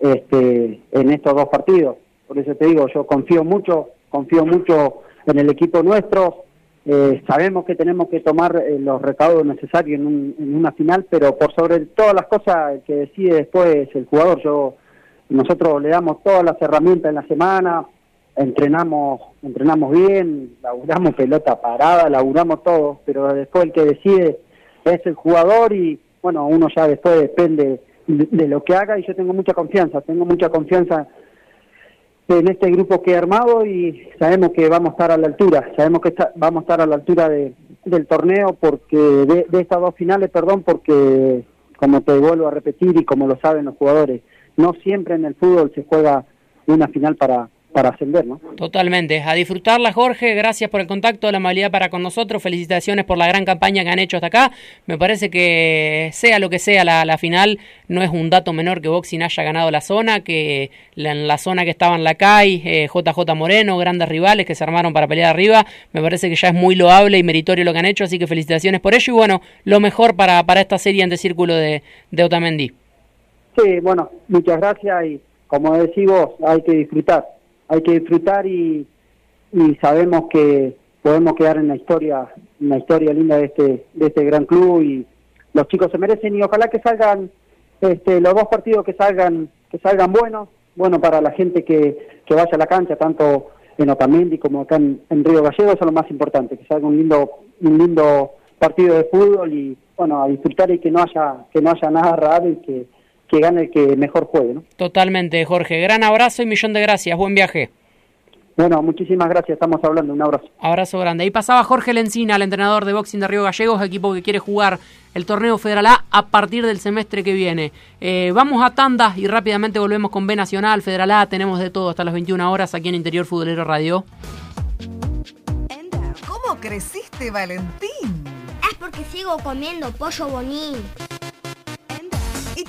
Speaker 6: este, en estos dos partidos. Por eso te digo, yo confío mucho, confío mucho en el equipo nuestro. Eh, sabemos que tenemos que tomar eh, los recaudos necesarios en, un- en una final, pero por sobre todas las cosas el que decide después es el jugador. Yo nosotros le damos todas las herramientas en la semana, entrenamos, entrenamos bien, laburamos pelota parada, laburamos todo, pero después el que decide es el jugador y bueno, uno ya después depende de, lo que haga y yo tengo mucha confianza, tengo mucha confianza en este grupo que he armado y sabemos que vamos a estar a la altura, sabemos que está- vamos a estar a la altura de, del torneo, porque de estas dos finales, perdón, porque como te vuelvo a repetir y como lo saben los jugadores, no siempre en el fútbol se juega una final para, para ascender, ¿no?
Speaker 1: Totalmente. A disfrutarla, Jorge. Gracias por el contacto, la amabilidad para con nosotros. Felicitaciones por la gran campaña que han hecho hasta acá. Me parece que sea lo que sea la, la final, no es un dato menor que Boxing haya ganado la zona, que la, en la zona que estaban la CAI, eh, JJ Moreno, grandes rivales que se armaron para pelear arriba. Me parece que ya es muy loable y meritorio lo que han hecho, así que felicitaciones por ello y bueno, lo mejor para, para esta serie ante círculo de, de Otamendi.
Speaker 6: Sí, bueno, muchas gracias y como decís vos, hay que disfrutar. Hay que disfrutar y, y sabemos que podemos quedar en la historia, en la historia linda de este, de este gran club y los chicos se merecen y ojalá que salgan este, los dos partidos que salgan, que salgan buenos, bueno para la gente que, que vaya a la cancha, tanto en Otamendi como acá en, en Río Gallegos, eso es lo más importante, que salga un lindo, un lindo partido de fútbol y bueno, a disfrutar y que no haya, que no haya nada raro y que que gane el que mejor juegue. ¿no?
Speaker 1: Totalmente, Jorge. Gran abrazo y millón de gracias. Buen viaje.
Speaker 6: Bueno, muchísimas gracias. Estamos hablando. Un abrazo.
Speaker 1: Abrazo grande. Ahí pasaba Jorge Lencina, el entrenador de boxing de Río Gallegos, equipo que quiere jugar el torneo Federal A a partir del semestre que viene. Eh, vamos a tandas y rápidamente volvemos con B Nacional, Federal A. Tenemos de todo hasta las 21 horas aquí en Interior Futbolero Radio.
Speaker 7: ¿Cómo creciste, Valentín?
Speaker 8: Es porque sigo comiendo pollo bonín.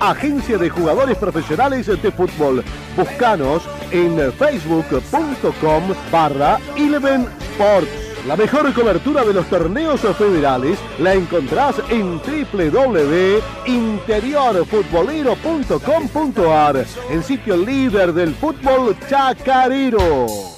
Speaker 9: agencia de jugadores profesionales de fútbol. Búscanos en facebook.com barra Eleven Sports. La mejor cobertura de los torneos federales la encontrás en www.interiorfutbolero.com.ar, el sitio líder del fútbol chacarero.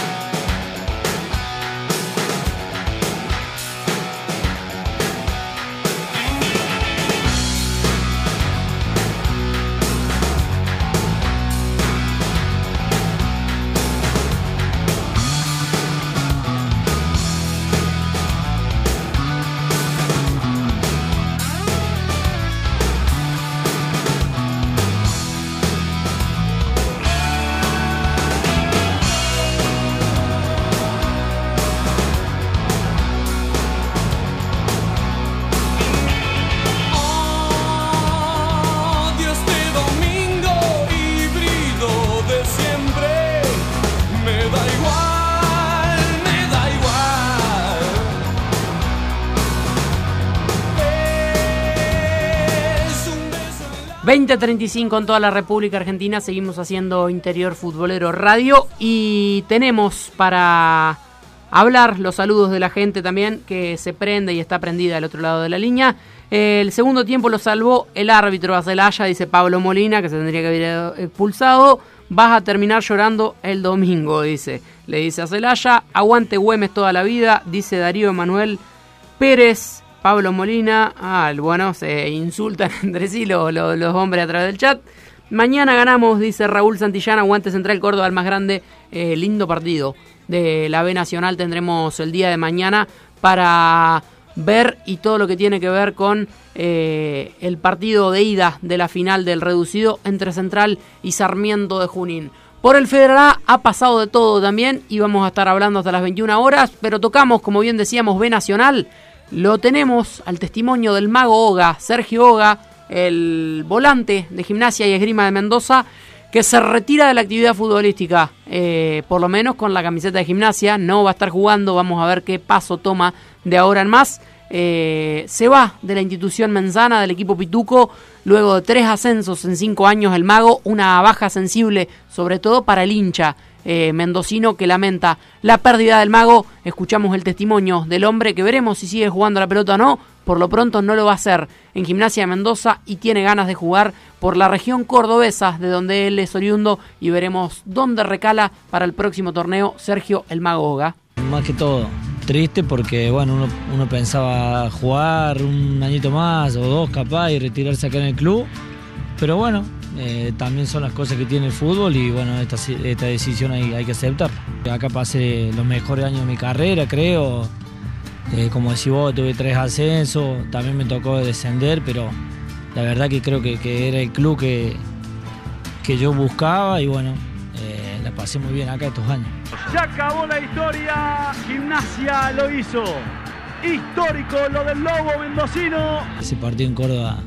Speaker 1: 20.35 en toda la República Argentina, seguimos haciendo Interior Futbolero Radio y tenemos para hablar los saludos de la gente también que se prende y está prendida al otro lado de la línea. El segundo tiempo lo salvó el árbitro a Celaya, dice Pablo Molina, que se tendría que haber expulsado. Vas a terminar llorando el domingo, dice. Le dice a Celaya, aguante Güemes toda la vida, dice Darío Emanuel Pérez. Pablo Molina, ah, bueno, se insultan entre sí los, los, hombres a través del chat. Mañana ganamos, dice Raúl Santillana, Aguante Central Córdoba, el más grande, eh, lindo partido de la B Nacional tendremos el día de mañana para ver y todo lo que tiene que ver con eh, el partido de ida de la final del reducido entre Central y Sarmiento de Junín. Por el Federal ha pasado de todo también y vamos a estar hablando hasta las 21 horas, pero tocamos, como bien decíamos, B Nacional. Lo tenemos al testimonio del mago Oga, Sergio Oga, el volante de gimnasia y esgrima de Mendoza, que se retira de la actividad futbolística, eh, por lo menos con la camiseta de gimnasia, no va a estar jugando, vamos a ver qué paso toma de ahora en más. Eh, se va de la institución menzana, del equipo Pituco, luego de tres ascensos en cinco años el mago, una baja sensible, sobre todo para el hincha eh, mendocino que lamenta la pérdida del mago. Escuchamos el testimonio del hombre que veremos si sigue jugando la pelota o no. Por lo pronto no lo va a hacer en Gimnasia de Mendoza y tiene ganas de jugar por la región cordobesa de donde él es oriundo y veremos dónde recala para el próximo torneo Sergio el Mago Oga.
Speaker 10: Más que todo, triste porque bueno, uno, uno pensaba jugar un añito más o dos capaz y retirarse acá en el club. Pero bueno, eh, también son las cosas que tiene el fútbol y bueno, esta, esta decisión hay, hay que aceptarla. Acá pasé los mejores años de mi carrera, creo. Eh, como decís vos, tuve tres ascensos, también me tocó descender, pero la verdad que creo que, que era el club que, que yo buscaba y bueno, eh, la pasé muy bien acá estos años.
Speaker 11: Se acabó la historia, gimnasia lo hizo. Histórico lo del Lobo Mendocino.
Speaker 10: Ese partido en Córdoba,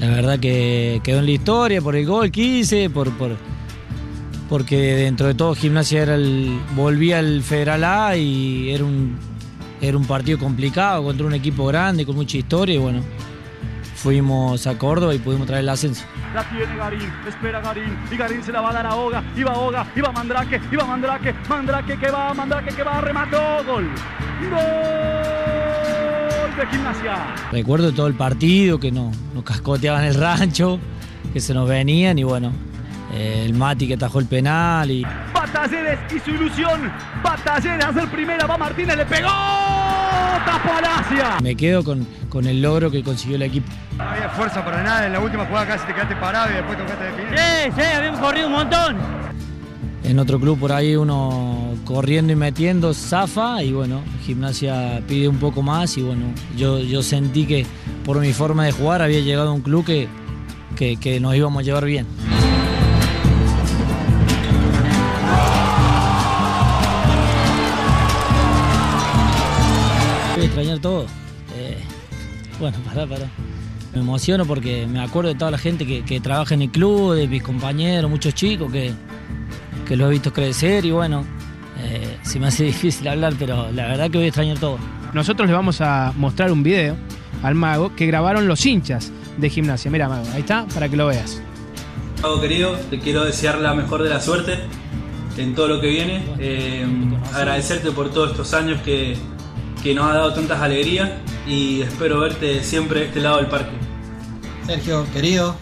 Speaker 10: la verdad que quedó en la historia por el gol que hice, por, por, porque dentro de todo gimnasia era el, volvía al Federal A y era un era un partido complicado contra un equipo grande con mucha historia y bueno, fuimos a Córdoba y pudimos traer el ascenso.
Speaker 11: La tiene Garín, espera Garín, y Garín se la va a dar a Oga, iba Oga, iba Mandrake, iba Mandrake, Mandrake que va, Mandrake que va, remató, gol. Gol de gimnasia.
Speaker 10: Recuerdo todo el partido, que no, nos cascoteaban el rancho, que se nos venían y bueno, eh, el Mati que atajó el penal y...
Speaker 11: Batalleres y su ilusión, Batalleres hace el primera, va Martínez, le pegó, tapó Alasia.
Speaker 10: Me quedo con, con el logro que consiguió el equipo.
Speaker 12: No había fuerza para nada, en la última jugada casi te quedaste parado y después tocaste definir.
Speaker 13: Sí, sí, habíamos corrido un montón.
Speaker 10: En otro club por ahí uno corriendo y metiendo zafa y bueno, gimnasia pide un poco más y bueno, yo, yo sentí que por mi forma de jugar había llegado a un club que, que, nos íbamos a llevar bien. Voy a extrañar todo. Eh, bueno, pará, pará. Me emociono porque me acuerdo de toda la gente que, que trabaja en el club, de mis compañeros, muchos chicos que, que lo he visto crecer y bueno, eh, se me hace difícil hablar, pero la verdad que voy a extrañar todo.
Speaker 14: Nosotros le vamos a mostrar un video al mago que grabaron los hinchas de gimnasia. Mira, mago, ahí está, para que lo veas.
Speaker 15: Mago querido, te quiero desear la mejor de la suerte en todo lo que viene. Eh, agradecerte por todos estos años que, que nos ha dado tantas alegrías y espero verte siempre de este lado del parque.
Speaker 16: Sergio, querido,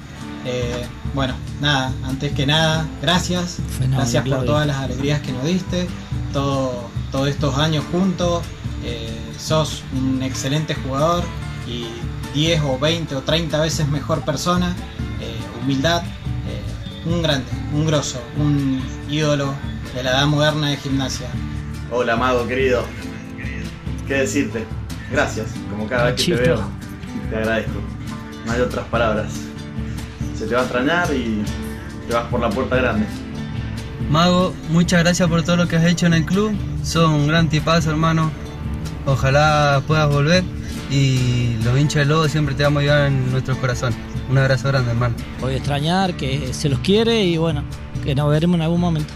Speaker 16: eh, bueno, nada, antes que nada, gracias. Gracias por
Speaker 10: Claudio.
Speaker 16: todas las alegrías que nos diste, todo, todos estos años juntos. eh, sos un excelente jugador y 10 o 20 o 30 veces mejor persona. eh, humildad, eh, un grande, un grosso, un ídolo de la edad moderna de gimnasia.
Speaker 17: Hola, Mago querido. ¿Qué decirte? Gracias, como cada vez que te veo. Te agradezco. No hay otras palabras. Se te va a extrañar y te vas por la puerta grande.
Speaker 18: Mago, muchas gracias por todo lo que has hecho en el club. Sos un gran tipazo, hermano. Ojalá puedas volver y los hinchas del Lobo siempre te vamos a llevar en nuestros corazones. Un abrazo grande, hermano.
Speaker 10: Voy a extrañar, que se los quiere y bueno, que nos veremos en algún momento.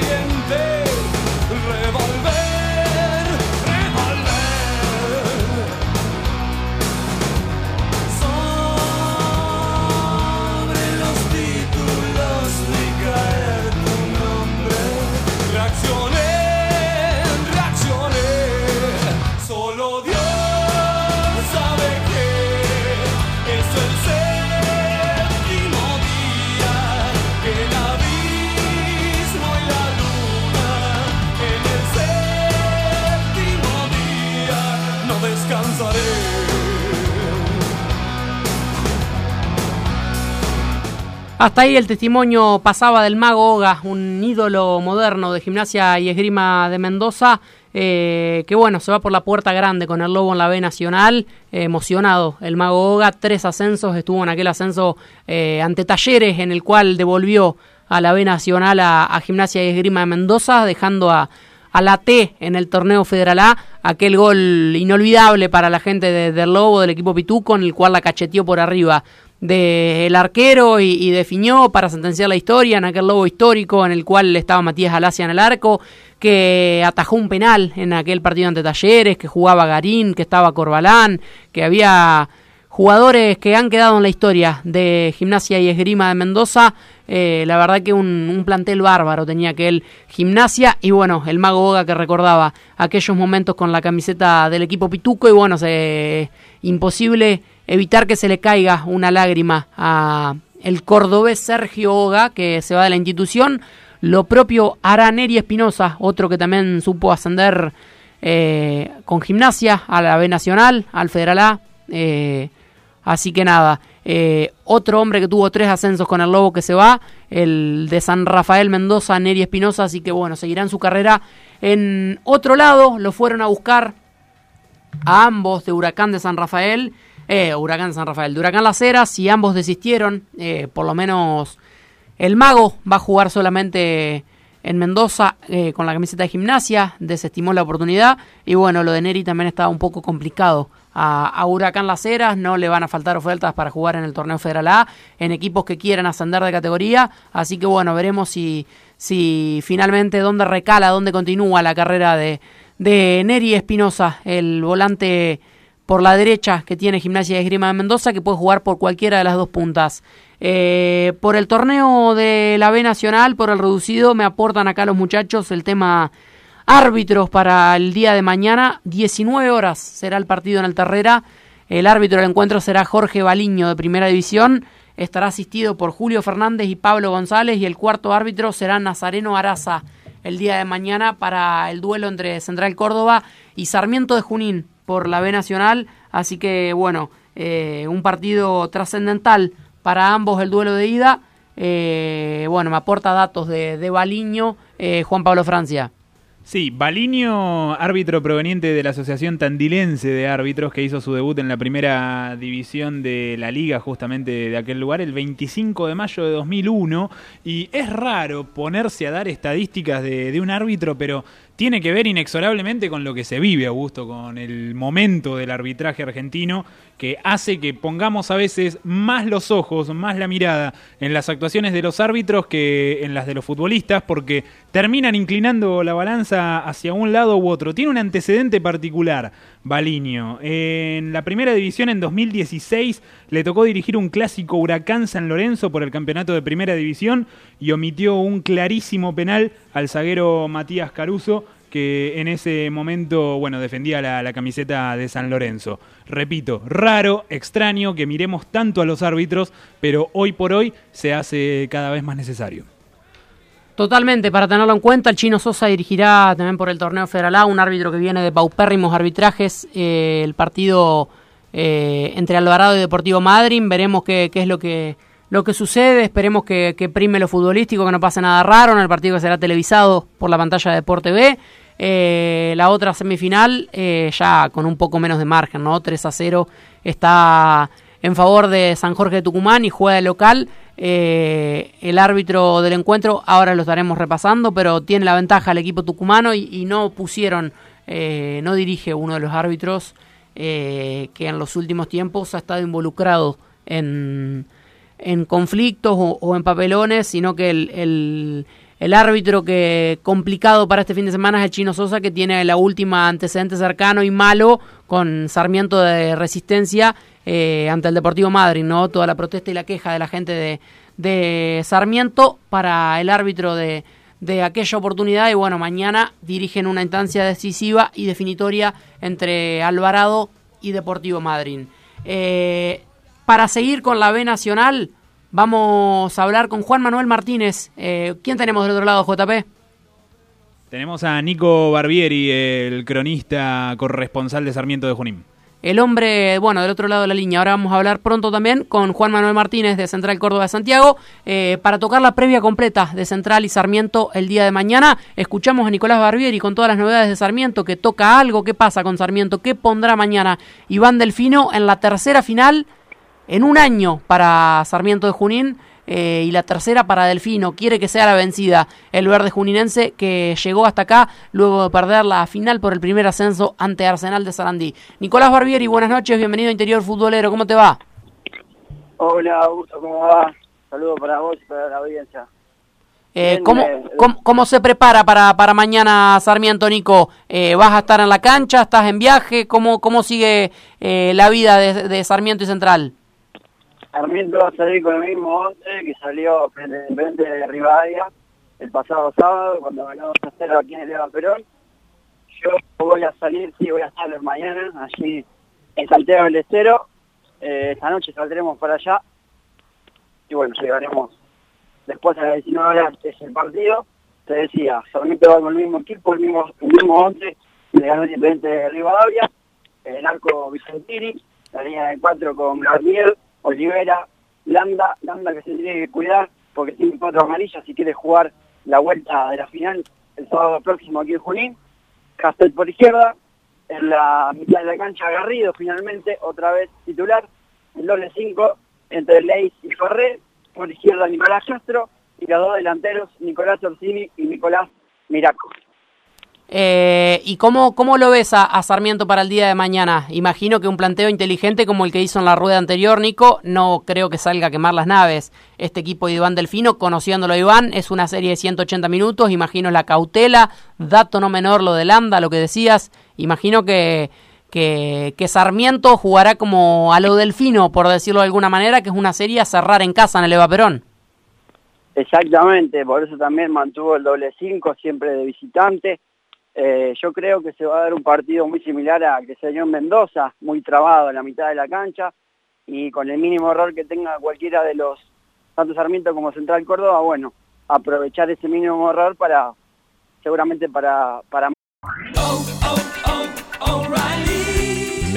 Speaker 19: caliente.
Speaker 1: Hasta ahí el testimonio pasaba del mago Oga, un ídolo moderno de gimnasia y esgrima de Mendoza, eh, que bueno, se va por la puerta grande con el lobo en la B Nacional, eh, emocionado. El mago Oga, tres ascensos, estuvo en aquel ascenso eh, ante Talleres, en el cual devolvió a la B Nacional a, a gimnasia y esgrima de Mendoza, dejando a, a la T en el torneo Federal A, aquel gol inolvidable para la gente de- del Lobo, del equipo Pituco, en el cual la cacheteó por arriba del arquero y, y definió para sentenciar la historia en aquel Lobo histórico en el cual estaba Matías Alasia en el arco, que atajó un penal en aquel partido ante Talleres, que jugaba Garín, que estaba Corbalán, que había jugadores que han quedado en la historia de gimnasia y esgrima de Mendoza. Eh, la verdad que un, un plantel bárbaro tenía aquel gimnasia y bueno, el mago Boga que recordaba aquellos momentos con la camiseta del equipo Pituco y bueno, se, imposible evitar que se le caiga una lágrima a el cordobés Sergio Oga que se va de la institución. Lo propio hará Neri Espinosa, otro que también supo ascender eh, con gimnasia a la B Nacional, al Federal A. eh, así que nada, eh, otro hombre que tuvo tres ascensos con el Lobo que se va, el de San Rafael Mendoza, Neri Espinosa, así que bueno, seguirán su carrera en otro lado, lo fueron a buscar a ambos de Huracán de San Rafael, eh, Huracán San Rafael, de Huracán Las Heras, y ambos desistieron, eh, por lo menos el Mago va a jugar solamente en Mendoza eh, con la camiseta de gimnasia, desestimó la oportunidad, y bueno, lo de Neri también estaba un poco complicado. A, a Huracán Las Heras no le van a faltar ofertas para jugar en el torneo Federal A, en equipos que quieran ascender de categoría, así que bueno, veremos si, si finalmente dónde recala, dónde continúa la carrera de, de Neri Espinosa, el volante por la derecha que tiene Gimnasia de Esgrima de Mendoza, que puede jugar por cualquiera de las dos puntas. Eh, por el torneo de la B Nacional, por el reducido, me aportan acá los muchachos el tema árbitros para el día de mañana. 19 horas será el partido en el Terrera. El árbitro del encuentro será Jorge Baliño de Primera División. Estará asistido por Julio Fernández y Pablo González. Y el cuarto árbitro será Nazareno Araza el día de mañana para el duelo entre Central Córdoba y Sarmiento de Junín por la B Nacional. Así que, bueno, eh, un partido trascendental para ambos el duelo de ida. Eh, bueno, me aporta datos de, de Baliño, eh, Juan Pablo Francia.
Speaker 2: Sí, Baliño, árbitro proveniente de la Asociación Tandilense de Árbitros, que hizo su debut en la primera división de la liga justamente de aquel lugar el 25 de mayo de 2001. Y es raro ponerse a dar estadísticas de, de un árbitro, pero tiene que ver inexorablemente con lo que se vive, Augusto, con el momento del arbitraje argentino, que hace que pongamos a veces más los ojos, más la mirada en las actuaciones de los árbitros que en las de los futbolistas, porque terminan inclinando la balanza hacia un lado u otro. Tiene un antecedente particular, Baliño. En la primera división en 2016 le tocó dirigir un clásico Huracán San Lorenzo por el campeonato de primera división y omitió un clarísimo penal al zaguero Matías Caruso que en ese momento, bueno, defendía la, la, camiseta de San Lorenzo. Repito, raro, extraño que miremos tanto a los árbitros, pero hoy por hoy se hace cada vez más necesario.
Speaker 1: Totalmente, para tenerlo en cuenta, el chino Sosa dirigirá también por el torneo Federal A, un árbitro que viene de paupérrimos arbitrajes, eh, el partido eh, entre Alvarado y Deportivo Madrid, veremos qué, qué es lo que, lo que sucede, esperemos que, que, prime lo futbolístico, que no pase nada raro en el partido que será televisado por la pantalla de Deporte B. Eh, la otra semifinal eh, ya con un poco menos de margen, ¿no? 3 a 0 está en favor de San Jorge de Tucumán y juega de local. Eh, el árbitro del encuentro, ahora lo estaremos repasando, pero tiene la ventaja el equipo tucumano y, no pusieron, eh, no dirige uno de los árbitros eh, que en los últimos tiempos ha estado involucrado en, en conflictos o, en papelones, sino que el, el, árbitro que complicado para este fin de semana es el Chino Sosa, que tiene la última antecedente cercano y malo con Sarmiento de Resistencia eh, ante el Deportivo Madrid, ¿no? Toda la protesta y la queja de la gente de, Sarmiento para el árbitro de, de, aquella oportunidad. Y bueno, mañana dirigen una instancia decisiva y definitoria entre Alvarado y Deportivo Madrid. Eh, para seguir con la B Nacional, vamos a hablar con Juan Manuel Martínez. Eh, ¿Quién tenemos del otro lado, JP?
Speaker 2: Tenemos a Nico Barbieri, el cronista corresponsal de Sarmiento de Junín.
Speaker 1: El hombre, bueno, del otro lado de la línea. Ahora vamos a hablar pronto también con Juan Manuel Martínez de Central Córdoba de Santiago eh, para tocar la previa completa de Central y Sarmiento el día de mañana. Escuchamos a Nicolás Barbieri con todas las novedades de Sarmiento, que toca algo, qué pasa con Sarmiento, qué pondrá mañana Iván Delfino en la tercera final en un año para Sarmiento de Junín. eh, y la tercera para Delfino. Quiere que sea la vencida el verde juninense que llegó hasta acá luego de perder la final por el primer ascenso ante Arsenal de Sarandí. Nicolás Barbieri, buenas noches, bienvenido a Interior Futbolero, ¿cómo te va?
Speaker 20: Hola, Augusto, ¿cómo va? Saludos para vos y para la audiencia.
Speaker 1: Eh,
Speaker 20: Bien,
Speaker 1: ¿cómo,
Speaker 20: eh,
Speaker 1: cómo, cómo se prepara para, para mañana Sarmiento, Nico? Eh, ¿Vas a estar en la cancha? ¿Estás en viaje? ¿Cómo, cómo sigue eh, la vida de, de Sarmiento y Central?
Speaker 20: Sarmiento va a salir con el mismo 11 que salió frente Independiente de Rivadavia el pasado sábado cuando ganamos a cero aquí en el Eva Perón. Yo voy a salir, sí, voy a estar mañana allí en Santiago del Estero. Eh, esta noche saldremos para allá y bueno, llegaremos después a las 19 horas es el partido. Te decía, Sarmiento va con el mismo equipo, el mismo, el mismo 11, le ganó Independiente de Rivadavia, el arco Vicentini, la línea de cuatro con Garnier, Olivera, Landa, Landa que se tiene que cuidar porque tiene cuatro amarillas si quiere jugar la vuelta de la final el sábado próximo aquí en Junín. Castel por izquierda, en la mitad de la cancha Garrido finalmente, otra vez titular, el doble 5 entre Leis y Ferré, por izquierda Nicolás Castro y los dos delanteros Nicolás Orsini y Nicolás Miraco.
Speaker 1: Eh, ¿Y cómo, cómo lo ves a, Sarmiento para el día de mañana? Imagino que un planteo inteligente como el que hizo en la rueda anterior, Nico, no creo que salga a quemar las naves. Este equipo de Iván Delfino, conociéndolo a Iván, es una serie de 180 minutos, imagino la cautela, dato no menor lo de Landa, lo que decías, imagino que, que, que Sarmiento jugará como a lo Delfino, por decirlo de alguna manera, que es una serie a cerrar en casa en el Eva Perón.
Speaker 20: Exactamente, por eso también mantuvo el doble 5 siempre de visitante. Eh, yo creo que se va a dar un partido muy similar a que se dio en Mendoza, muy trabado en la mitad de la cancha y con el mínimo error que tenga cualquiera de los, tanto Sarmiento como Central Córdoba, bueno, aprovechar ese mínimo error para, seguramente para... para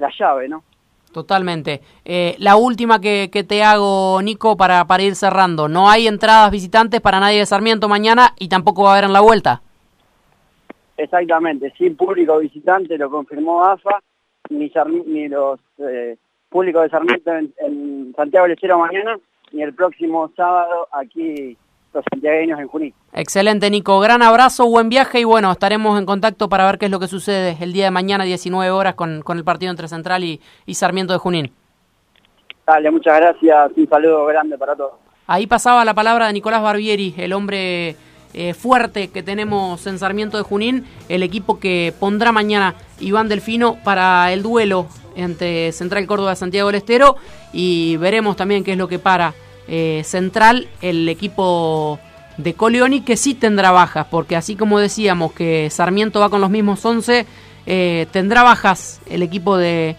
Speaker 20: la llave, ¿no?
Speaker 1: Totalmente. Eh, la última que, que te hago, Nico, para, para ir cerrando. No hay entradas visitantes para nadie de Sarmiento mañana y tampoco va a haber en la vuelta.
Speaker 20: Exactamente, sin público visitante, lo confirmó AFA, ni, ni los eh, públicos de Sarmiento en, en Santiago del Estero mañana, ni el próximo sábado aquí los santiagueños en Junín.
Speaker 1: Excelente, Nico. Gran abrazo, buen viaje y bueno, estaremos en contacto para ver qué es lo que sucede el día de mañana, 19 horas, con, con el partido entre Central y, y Sarmiento de Junín.
Speaker 20: Dale, muchas gracias, un saludo grande para todos.
Speaker 1: Ahí pasaba la palabra de Nicolás Barbieri, el hombre eh, fuerte que tenemos en Sarmiento de Junín, el equipo que pondrá mañana Iván Delfino para el duelo entre Central Córdoba y Santiago del Estero y veremos también qué es lo que para eh, Central, el equipo de Coleoni, que sí tendrá bajas, porque así como decíamos que Sarmiento va con los mismos 11, eh, tendrá bajas el equipo de,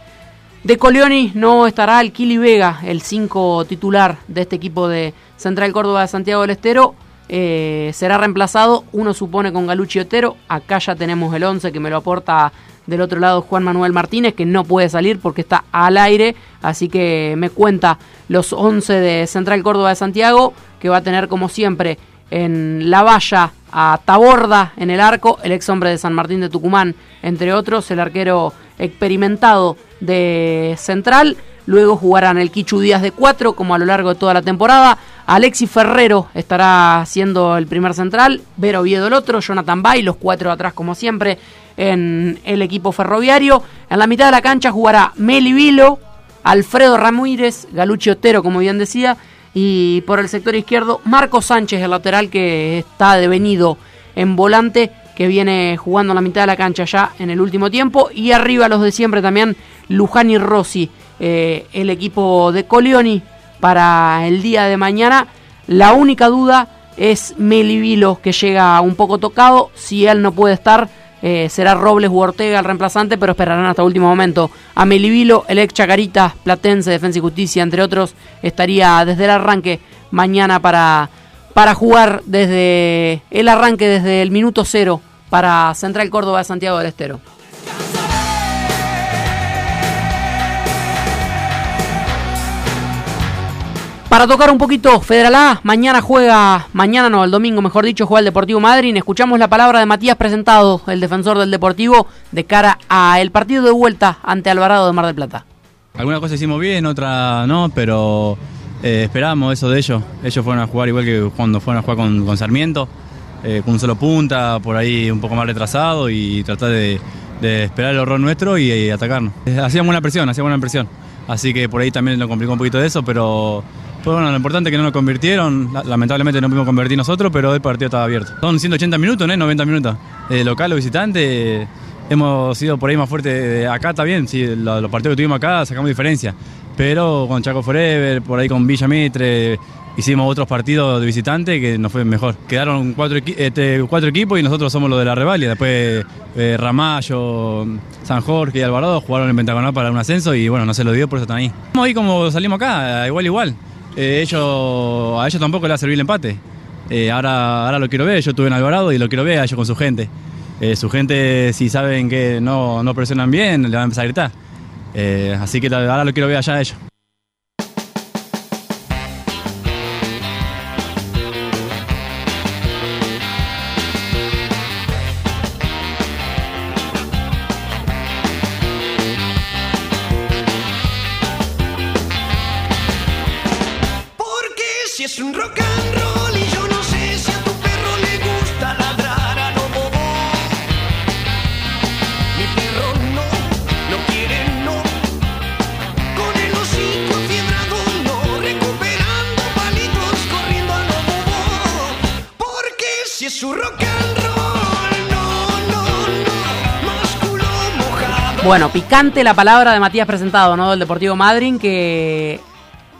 Speaker 1: de Coleoni, no estará el Kili Vega, el 5 titular de este equipo de Central Córdoba de Santiago del Estero. eh, será reemplazado, uno supone con Galucci Otero. Acá ya tenemos el 11 que me lo aporta del otro lado Juan Manuel Martínez, que no puede salir porque está al aire. Así que me cuenta los 11 de Central Córdoba de Santiago, que va a tener como siempre en la valla a Taborda en el arco, el ex hombre de San Martín de Tucumán, entre otros, el arquero experimentado de Central. Luego jugarán el Kichu Díaz de 4, como a lo largo de toda la temporada. Alexis Ferrero estará siendo el primer central. Vero Oviedo el otro. Jonathan Bay, los cuatro atrás, como siempre, en el equipo ferroviario. En la mitad de la cancha jugará Meli Vilo, Alfredo Ramírez, Galucci Otero, como bien decía, y por el sector izquierdo, Marco Sánchez, el lateral que está devenido en volante, que viene jugando en la mitad de la cancha ya en el último tiempo, y arriba los de siempre también, Luján y Rossi, eh, el equipo de Colioni para el día de mañana. La única duda es Melivilo, que llega un poco tocado, si él no puede estar eh, será Robles u Ortega el reemplazante, pero esperarán hasta último momento. A Melivilo, el ex Chacarita, Platense, Defensa y Justicia, entre otros, estaría desde el arranque mañana para, para jugar desde el arranque, desde el minuto cero, para Central Córdoba de Santiago del Estero. Para tocar un poquito Federal A, mañana juega, mañana no, el domingo mejor dicho, juega el Deportivo Madrid. Escuchamos la palabra de Matías Presentado, el defensor del Deportivo, de cara a el partido de vuelta ante Alvarado de Mar del Plata.
Speaker 21: Algunas cosas hicimos bien, otras no, pero eh, esperábamos eso de ellos. Ellos fueron a jugar igual que cuando fueron a jugar con, con Sarmiento, eh, con un solo punta, por ahí un poco más retrasado y tratar de, esperar el horror nuestro y, atacarnos. Eh, hacíamos buena presión, hacíamos buena presión. Así que por ahí también nos complicó un poquito de eso, pero pues bueno, lo importante es que no nos convirtieron, lamentablemente no pudimos convertir nosotros, pero el partido estaba abierto. Son 180 minutos, ¿no? 90 minutos. Eh, local o visitante, hemos sido por ahí más fuertes. Acá está bien, sí, los, partidos que tuvimos acá sacamos diferencia. Pero con Chaco Forever, por ahí con Villa Mitre, hicimos otros partidos de visitante que nos fue mejor. Quedaron cuatro, este, cuatro equipos y nosotros somos los de la revalia. Después eh, Ramallo, San Jorge y Alvarado jugaron en Pentagonal para un ascenso y bueno, no se lo dio, por eso están ahí. Estamos ahí como salimos acá, igual igual. Eh, ellos, a ellos tampoco le va a servir el empate. Eh, ahora, ahora lo quiero ver, yo estuve en Alvarado y lo quiero ver a ellos con su gente. Eh, su gente, si saben que no, no presionan bien, le van a empezar a gritar. Así que ahora lo quiero ver allá a ellos.
Speaker 1: Bueno, picante la palabra de Matías presentado, ¿no? Del Deportivo Madryn, que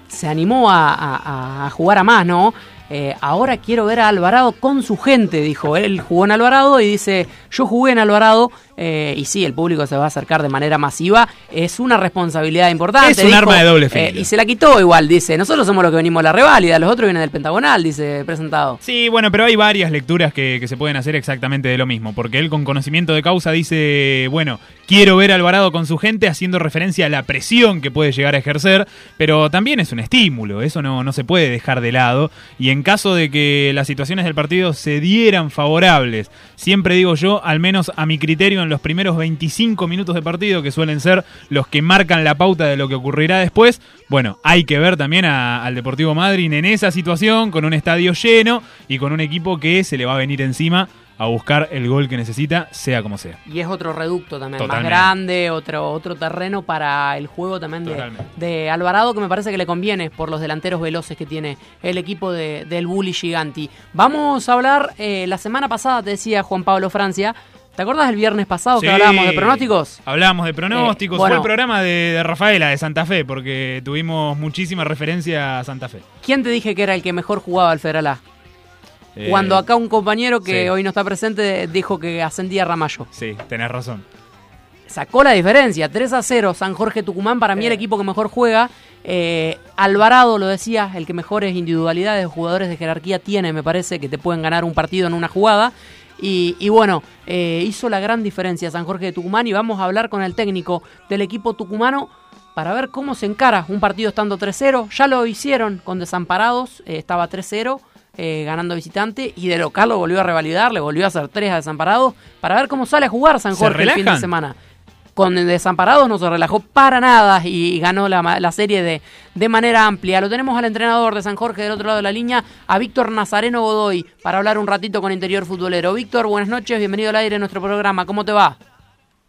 Speaker 1: se animó a, a- a jugar a más, ¿no? Eh, ahora quiero ver a Alvarado con su gente, dijo. Él jugó en Alvarado y dice, yo jugué en Alvarado eh, y sí, el público se va a acercar de manera masiva. Es una responsabilidad importante.
Speaker 2: Es un
Speaker 1: dijo,
Speaker 2: arma de doble
Speaker 1: eh,
Speaker 2: filo.
Speaker 1: y se la quitó igual, dice. Nosotros somos los que venimos a la reválida, los otros vienen del Pentagonal, dice presentado.
Speaker 2: Sí, bueno, pero hay varias lecturas que, que se pueden hacer exactamente de lo mismo, porque él con conocimiento de causa dice, bueno, quiero ver Alvarado con su gente haciendo referencia a la presión que puede llegar a ejercer, pero también es un estímulo, eso no, no se puede dejar de lado, y en caso de que las situaciones del partido se dieran favorables, siempre digo yo, al menos a mi criterio, en los primeros 25 minutos de partido, que suelen ser los que marcan la pauta de lo que ocurrirá después, bueno, hay que ver también al Deportivo Madryn en esa situación, con un estadio lleno y con un equipo que se le va a venir encima a buscar el gol que necesita, sea como sea.
Speaker 1: Y es otro reducto también,
Speaker 2: Totalmente.
Speaker 1: más grande, otro, otro terreno para el juego también de, de Alvarado, que me parece que le conviene por los delanteros veloces que tiene el equipo de- del Bully Giganti. Vamos a hablar, eh, la semana pasada te decía Juan Pablo Francia, ¿te acordás del viernes pasado
Speaker 2: Sí.
Speaker 1: que hablábamos de pronósticos?
Speaker 2: Hablábamos de pronósticos,
Speaker 1: Eh, bueno.
Speaker 2: fue el programa de, de Rafaela, de Santa Fe, porque tuvimos muchísima referencia a Santa Fe.
Speaker 1: ¿Quién te dije que era el que mejor jugaba al Federal A?
Speaker 2: Eh,
Speaker 1: Cuando acá un compañero que
Speaker 2: sí.
Speaker 1: hoy no está presente dijo que ascendía Ramallo.
Speaker 2: Sí, tenés razón.
Speaker 1: sacó la diferencia. 3 a 0, San Jorge Tucumán, para mí el equipo que mejor juega. Eh, Alvarado lo decía, el que mejores individualidades, jugadores de jerarquía tiene, me parece, que te pueden ganar un partido en una jugada. Y, y bueno, eh, hizo la gran diferencia San Jorge de Tucumán y vamos a hablar con el técnico del equipo tucumano para ver cómo se encara un partido estando 3-0. Ya lo hicieron con Desamparados, eh, estaba 3-0. Eh, ganando visitante y de local lo volvió a revalidar, le volvió a hacer 3 a Desamparados para ver cómo sale a jugar San
Speaker 2: ¿Se
Speaker 1: Jorge el fin de semana con Desamparados no se relajó para nada y ganó la, la serie de, de manera amplia. Lo tenemos al entrenador de San Jorge del otro lado de la línea, a Víctor Nazareno Godoy, para hablar un ratito con Interior Futbolero. Víctor, buenas noches, bienvenido al aire de nuestro programa. ¿Cómo te va?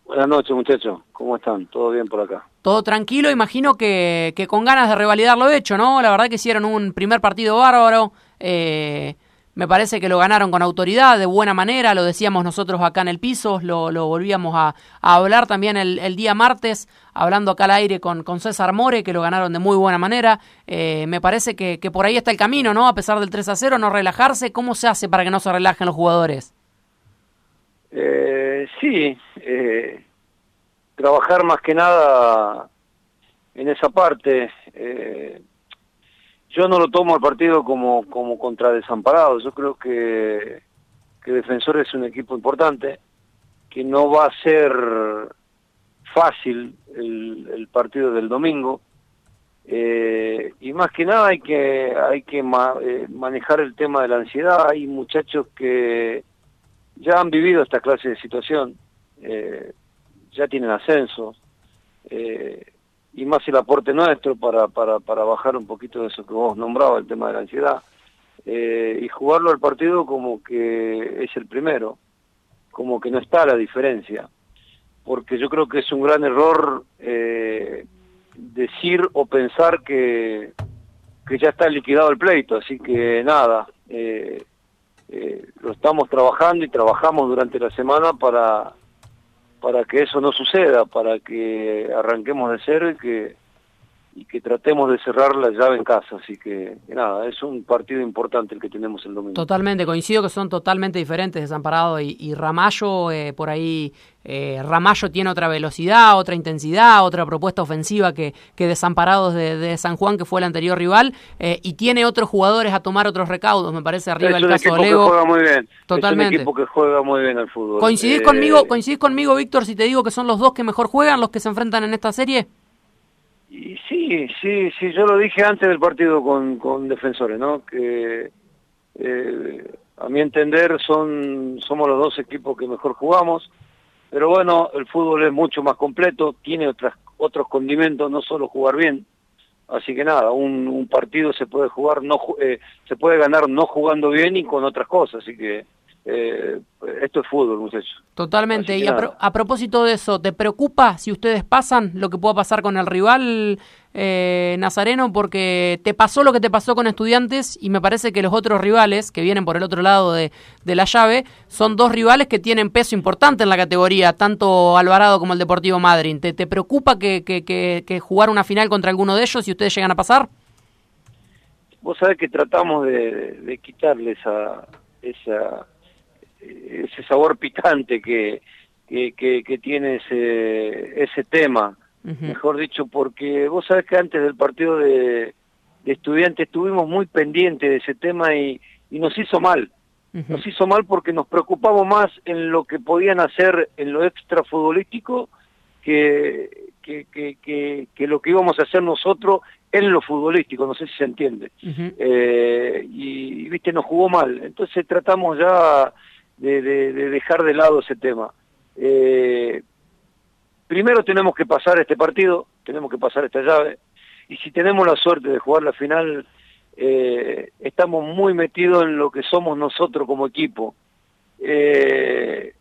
Speaker 22: Buenas noches, muchachos. ¿Cómo están? ¿Todo bien por acá?
Speaker 1: Todo tranquilo, imagino que, que con ganas de revalidar lo hecho, ¿no? La verdad que hicieron un primer partido bárbaro. Eh, me parece que lo ganaron con autoridad, de buena manera, lo decíamos nosotros acá en el piso, lo, volvíamos a, hablar también el, día martes, hablando acá al aire con, César More, que lo ganaron de muy buena manera. Eh, me parece que, por ahí está el camino, ¿no? A pesar del 3 a 0, no relajarse. ¿Cómo se hace para que no se relajen los jugadores?
Speaker 22: Eh, sí, eh, trabajar más que nada en esa parte. Yo no lo tomo al partido como, como contra desamparado. Yo creo que, que Defensor es un equipo importante, que no va a ser fácil el, el partido del domingo. Eh, y más que nada hay que hay que eh, manejar el tema de la ansiedad. Hay muchachos que ya han vivido esta clase de situación, eh, ya tienen ascenso, eh, y más el aporte nuestro para, para, para bajar un poquito de eso que vos nombrabas, el tema de la ansiedad, eh, y jugarlo al partido como que es el primero, como que no está la diferencia, porque yo creo que es un gran error eh, decir o pensar que, que ya está liquidado el pleito, así que nada, eh, eh, lo estamos trabajando y trabajamos durante la semana para para que eso no suceda, para que arranquemos de cero y que y que tratemos de cerrar la llave en casa, así que, que nada, es un partido importante el que tenemos el domingo.
Speaker 1: Totalmente, coincido que son totalmente diferentes Desamparado y, y Ramallo, eh, por ahí eh, Ramallo tiene otra velocidad, otra intensidad, otra propuesta ofensiva que, que Desamparados de, de San Juan, que fue el anterior rival, eh, y tiene otros jugadores a tomar otros recaudos, me parece arriba
Speaker 22: es
Speaker 1: el caso de Lego.
Speaker 22: que juega muy bien,
Speaker 1: Totalmente.
Speaker 22: es un equipo que juega muy bien al fútbol.
Speaker 1: ¿Coincidís
Speaker 22: Eh,
Speaker 1: conmigo, coincidís conmigo, Víctor, si te digo que son los dos que mejor juegan, los que se enfrentan en esta serie?
Speaker 22: Y sí, sí, sí, yo lo dije antes del partido con, con defensores, ¿no? Que eh, a mi entender son somos los dos equipos que mejor jugamos, pero bueno, el fútbol es mucho más completo, tiene otras otros condimentos, no solo jugar bien. Así que nada, un, un partido se puede jugar no eh, se puede ganar no jugando bien y con otras cosas, así que eh, esto es fútbol, muchachos.
Speaker 1: Totalmente. Y a, pro- a propósito de eso, ¿te preocupa si ustedes pasan lo que pueda pasar con el rival eh, Nazareno? Porque te pasó lo que te pasó con estudiantes y me parece que los otros rivales que vienen por el otro lado de, de la llave son dos rivales que tienen peso importante en la categoría, tanto Alvarado como el Deportivo Madryn. ¿Te, te preocupa que, que, que, que jugar una final contra alguno de ellos si ustedes llegan a pasar?
Speaker 22: Vos sabés que tratamos de, de- quitarle esa, esa, ese sabor picante que, que, que, que tiene ese, ese tema, mejor dicho, porque vos sabés que antes del partido de, de estudiantes estuvimos muy pendientes de ese tema y, y nos hizo mal. Nos hizo mal porque nos preocupamos más en lo que podían hacer en lo extra futbolístico que, que, que, que, que lo que íbamos a hacer nosotros en lo futbolístico, no sé si se entiende. Eh, y, viste, nos jugó mal. Entonces tratamos ya de, de- de dejar de lado ese tema. Eh, primero tenemos que pasar este partido, tenemos que pasar esta llave, y si tenemos la suerte de jugar la final, eh, estamos muy metidos en lo que somos nosotros como equipo. Eh,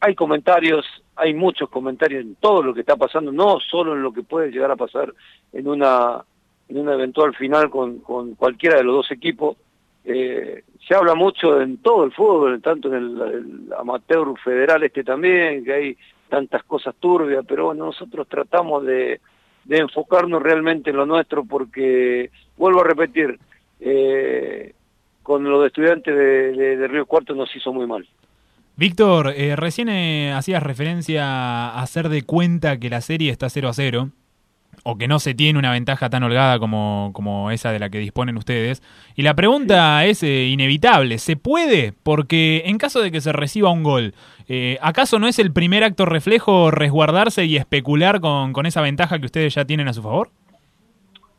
Speaker 22: hay comentarios, hay muchos comentarios en todo lo que está pasando, no solo en lo que puede llegar a pasar en una en una eventual final con, con cualquiera de los dos equipos. Eh, se habla mucho en todo el fútbol, tanto en el, amateur federal este también, que hay tantas cosas turbias, pero bueno, nosotros tratamos de, enfocarnos realmente en lo nuestro porque, vuelvo a repetir, eh, con estudiantes de, de- de Río Cuarto nos hizo muy mal.
Speaker 2: Víctor, eh, recién eh, hacías referencia a hacer de cuenta que la serie está 0 a 0, o que no se tiene una ventaja tan holgada como, como esa de la que disponen ustedes. Y la pregunta es eh, inevitable, ¿se puede? Porque en caso de que se reciba un gol, eh, ¿acaso no es el primer acto reflejo resguardarse y especular con, con esa ventaja que ustedes ya tienen a su favor?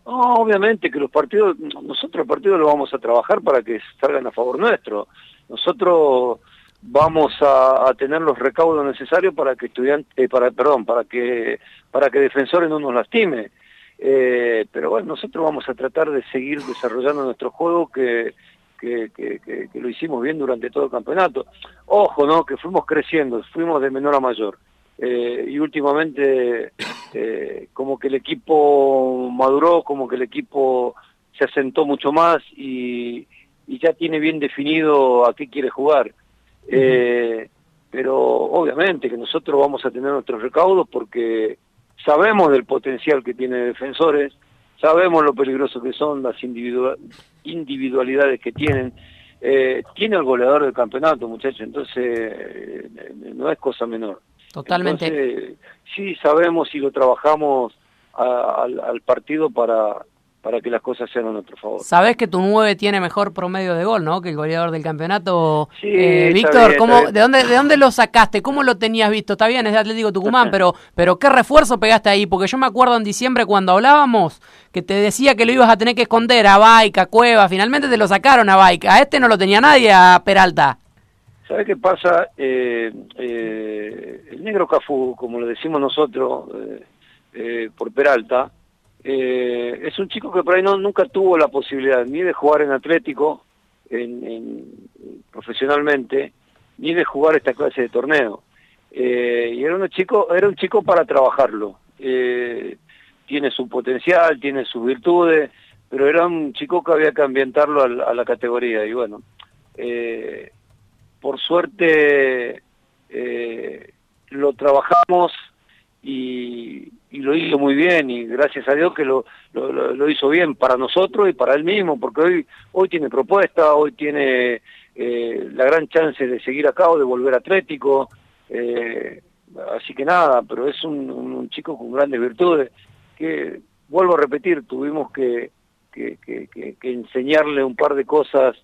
Speaker 22: No, obviamente que los partidos, nosotros los partidos los vamos a trabajar para que salgan a favor nuestro. Nosotros vamos a, tener los recaudos necesarios para que estudiantes, para, perdón, para que para que defensores no nos lastime. Eh, pero bueno, nosotros vamos a tratar de seguir desarrollando nuestro juego que, que, que, que- lo hicimos bien durante todo el campeonato. Ojo, ¿no? Que fuimos creciendo, fuimos de menor a mayor. eh, y últimamente eh, como que el equipo maduró, como que el equipo se asentó mucho más y, y ya tiene bien definido a qué quiere jugar. Eh, pero obviamente que nosotros vamos a tener nuestros recaudos porque sabemos del potencial que tiene defensores, sabemos lo peligroso que son las individua- individualidades que tienen. Eh, tiene el goleador del campeonato, muchachos, entonces eh, no es cosa menor.
Speaker 1: Totalmente.
Speaker 22: Entonces, sí sabemos y lo trabajamos a- al, al partido para, para que las cosas sean a nuestro favor.
Speaker 1: Sabés que tu 9 tiene mejor promedio de gol, ¿no? Que el goleador del campeonato.
Speaker 22: Sí,
Speaker 1: Eh, Víctor,
Speaker 22: bien,
Speaker 1: ¿cómo. ¿de, dónde, ¿de dónde lo sacaste? ¿Cómo lo tenías visto? Está bien, es de Atlético Tucumán, pero, pero ¿qué refuerzo pegaste ahí? Porque yo me acuerdo en diciembre cuando hablábamos que te decía que lo ibas a tener que esconder a Baica, a Cueva. Finalmente te lo sacaron a Baica. A este no lo tenía nadie, a Peralta.
Speaker 22: ¿Sabes qué pasa? Eh, eh, el negro Cafú, como le decimos nosotros eh, eh, por Peralta, eh, es un chico que por ahí nunca tuvo la posibilidad ni de jugar en Atlético en, en- profesionalmente, ni de jugar esta clase de torneo. Eh, y era un chico, era un chico para trabajarlo. Eh, tiene su potencial, tiene sus virtudes, pero era un chico que había que ambientarlo a, la categoría. Y bueno, por suerte lo trabajamos y, y lo hizo muy bien y gracias a Dios que lo, lo, lo- hizo bien para nosotros y para él mismo, porque hoy, hoy tiene propuesta, hoy tiene eh, la gran chance de seguir acá o de volver atlético, eh, así que nada, pero es un, chico con grandes virtudes que, vuelvo a repetir, tuvimos que, que, que- que- enseñarle un par de cosas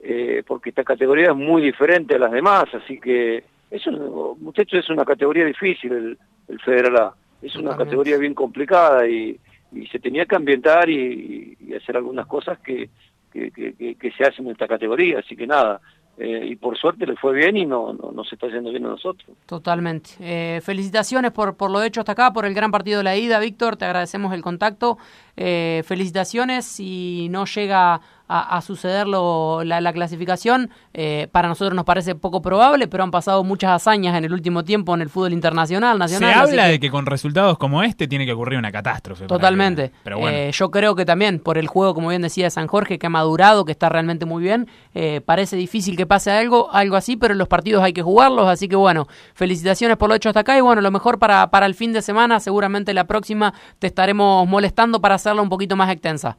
Speaker 22: eh, porque esta categoría es muy diferente a las demás, así que es un, muchachos, es una categoría difícil el, el Federal A, es una categoría bien complicada y, y se tenía que ambientar y, y hacer algunas cosas que, que, que- que- que se hacen en esta categoría, así que nada, eh, y por suerte le fue bien y no, no, no se está yendo bien a nosotros.
Speaker 1: Totalmente. Eh, felicitaciones por, por lo hecho hasta acá, por el gran partido de la ida, Víctor. Te agradecemos el contacto. Eh, felicitaciones. Si no llega a, a suceder lo- la, la clasificación, eh, para nosotros nos parece poco probable, pero han pasado muchas hazañas en el último tiempo en el fútbol internacional,
Speaker 2: Se
Speaker 1: nacional. así
Speaker 2: habla
Speaker 1: que-
Speaker 2: de que con resultados como este tiene que ocurrir una catástrofe.
Speaker 1: Totalmente.
Speaker 2: que- pero bueno.
Speaker 1: Eh, yo creo que también por el juego, como bien decía San Jorge, que ha madurado, que está realmente muy bien, eh, parece difícil que pase algo, algo así, pero en los partidos hay que jugarlos, así que bueno, felicitaciones por lo hecho hasta acá y bueno, lo mejor para, para el fin de semana, seguramente la próxima te estaremos molestando para hacerla un poquito más extensa.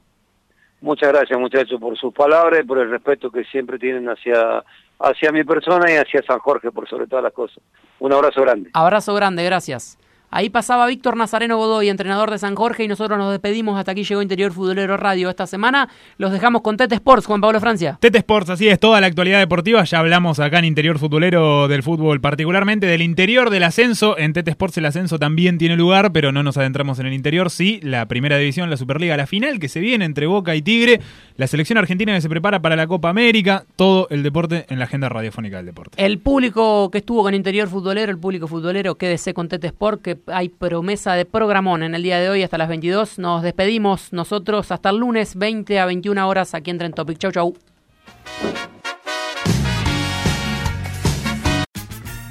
Speaker 22: Muchas gracias muchachos por sus palabras y por el respeto que siempre tienen hacia, hacia mi persona y hacia San Jorge por sobre todas las cosas. Un abrazo grande.
Speaker 1: Abrazo grande, gracias. Ahí pasaba Víctor Nazareno Godoy, entrenador de San Jorge, y nosotros nos despedimos. Hasta aquí llegó Interior Futbolero Radio esta semana. Los dejamos con Tete Sports, Juan Pablo Francia.
Speaker 2: Tete Sports, así es, toda la actualidad deportiva. Ya hablamos acá en Interior Futbolero del fútbol, particularmente del interior del ascenso. En Tete Sports el ascenso también tiene lugar, pero no nos adentramos en el interior. Sí, la primera división, la Superliga, la final que se viene entre Boca y Tigre, la selección argentina que se prepara para la Copa América, todo el deporte en la agenda radiofónica del deporte.
Speaker 1: El público que estuvo con Interior Futbolero, el público futbolero, quédese con Tete Sport, que hay promesa de programón en el día de hoy hasta las 22. Nos despedimos nosotros hasta el lunes 20 a 21 horas aquí en Trend Topic. Chau, chau.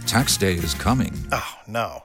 Speaker 23: Tax day is coming.
Speaker 24: Oh, no.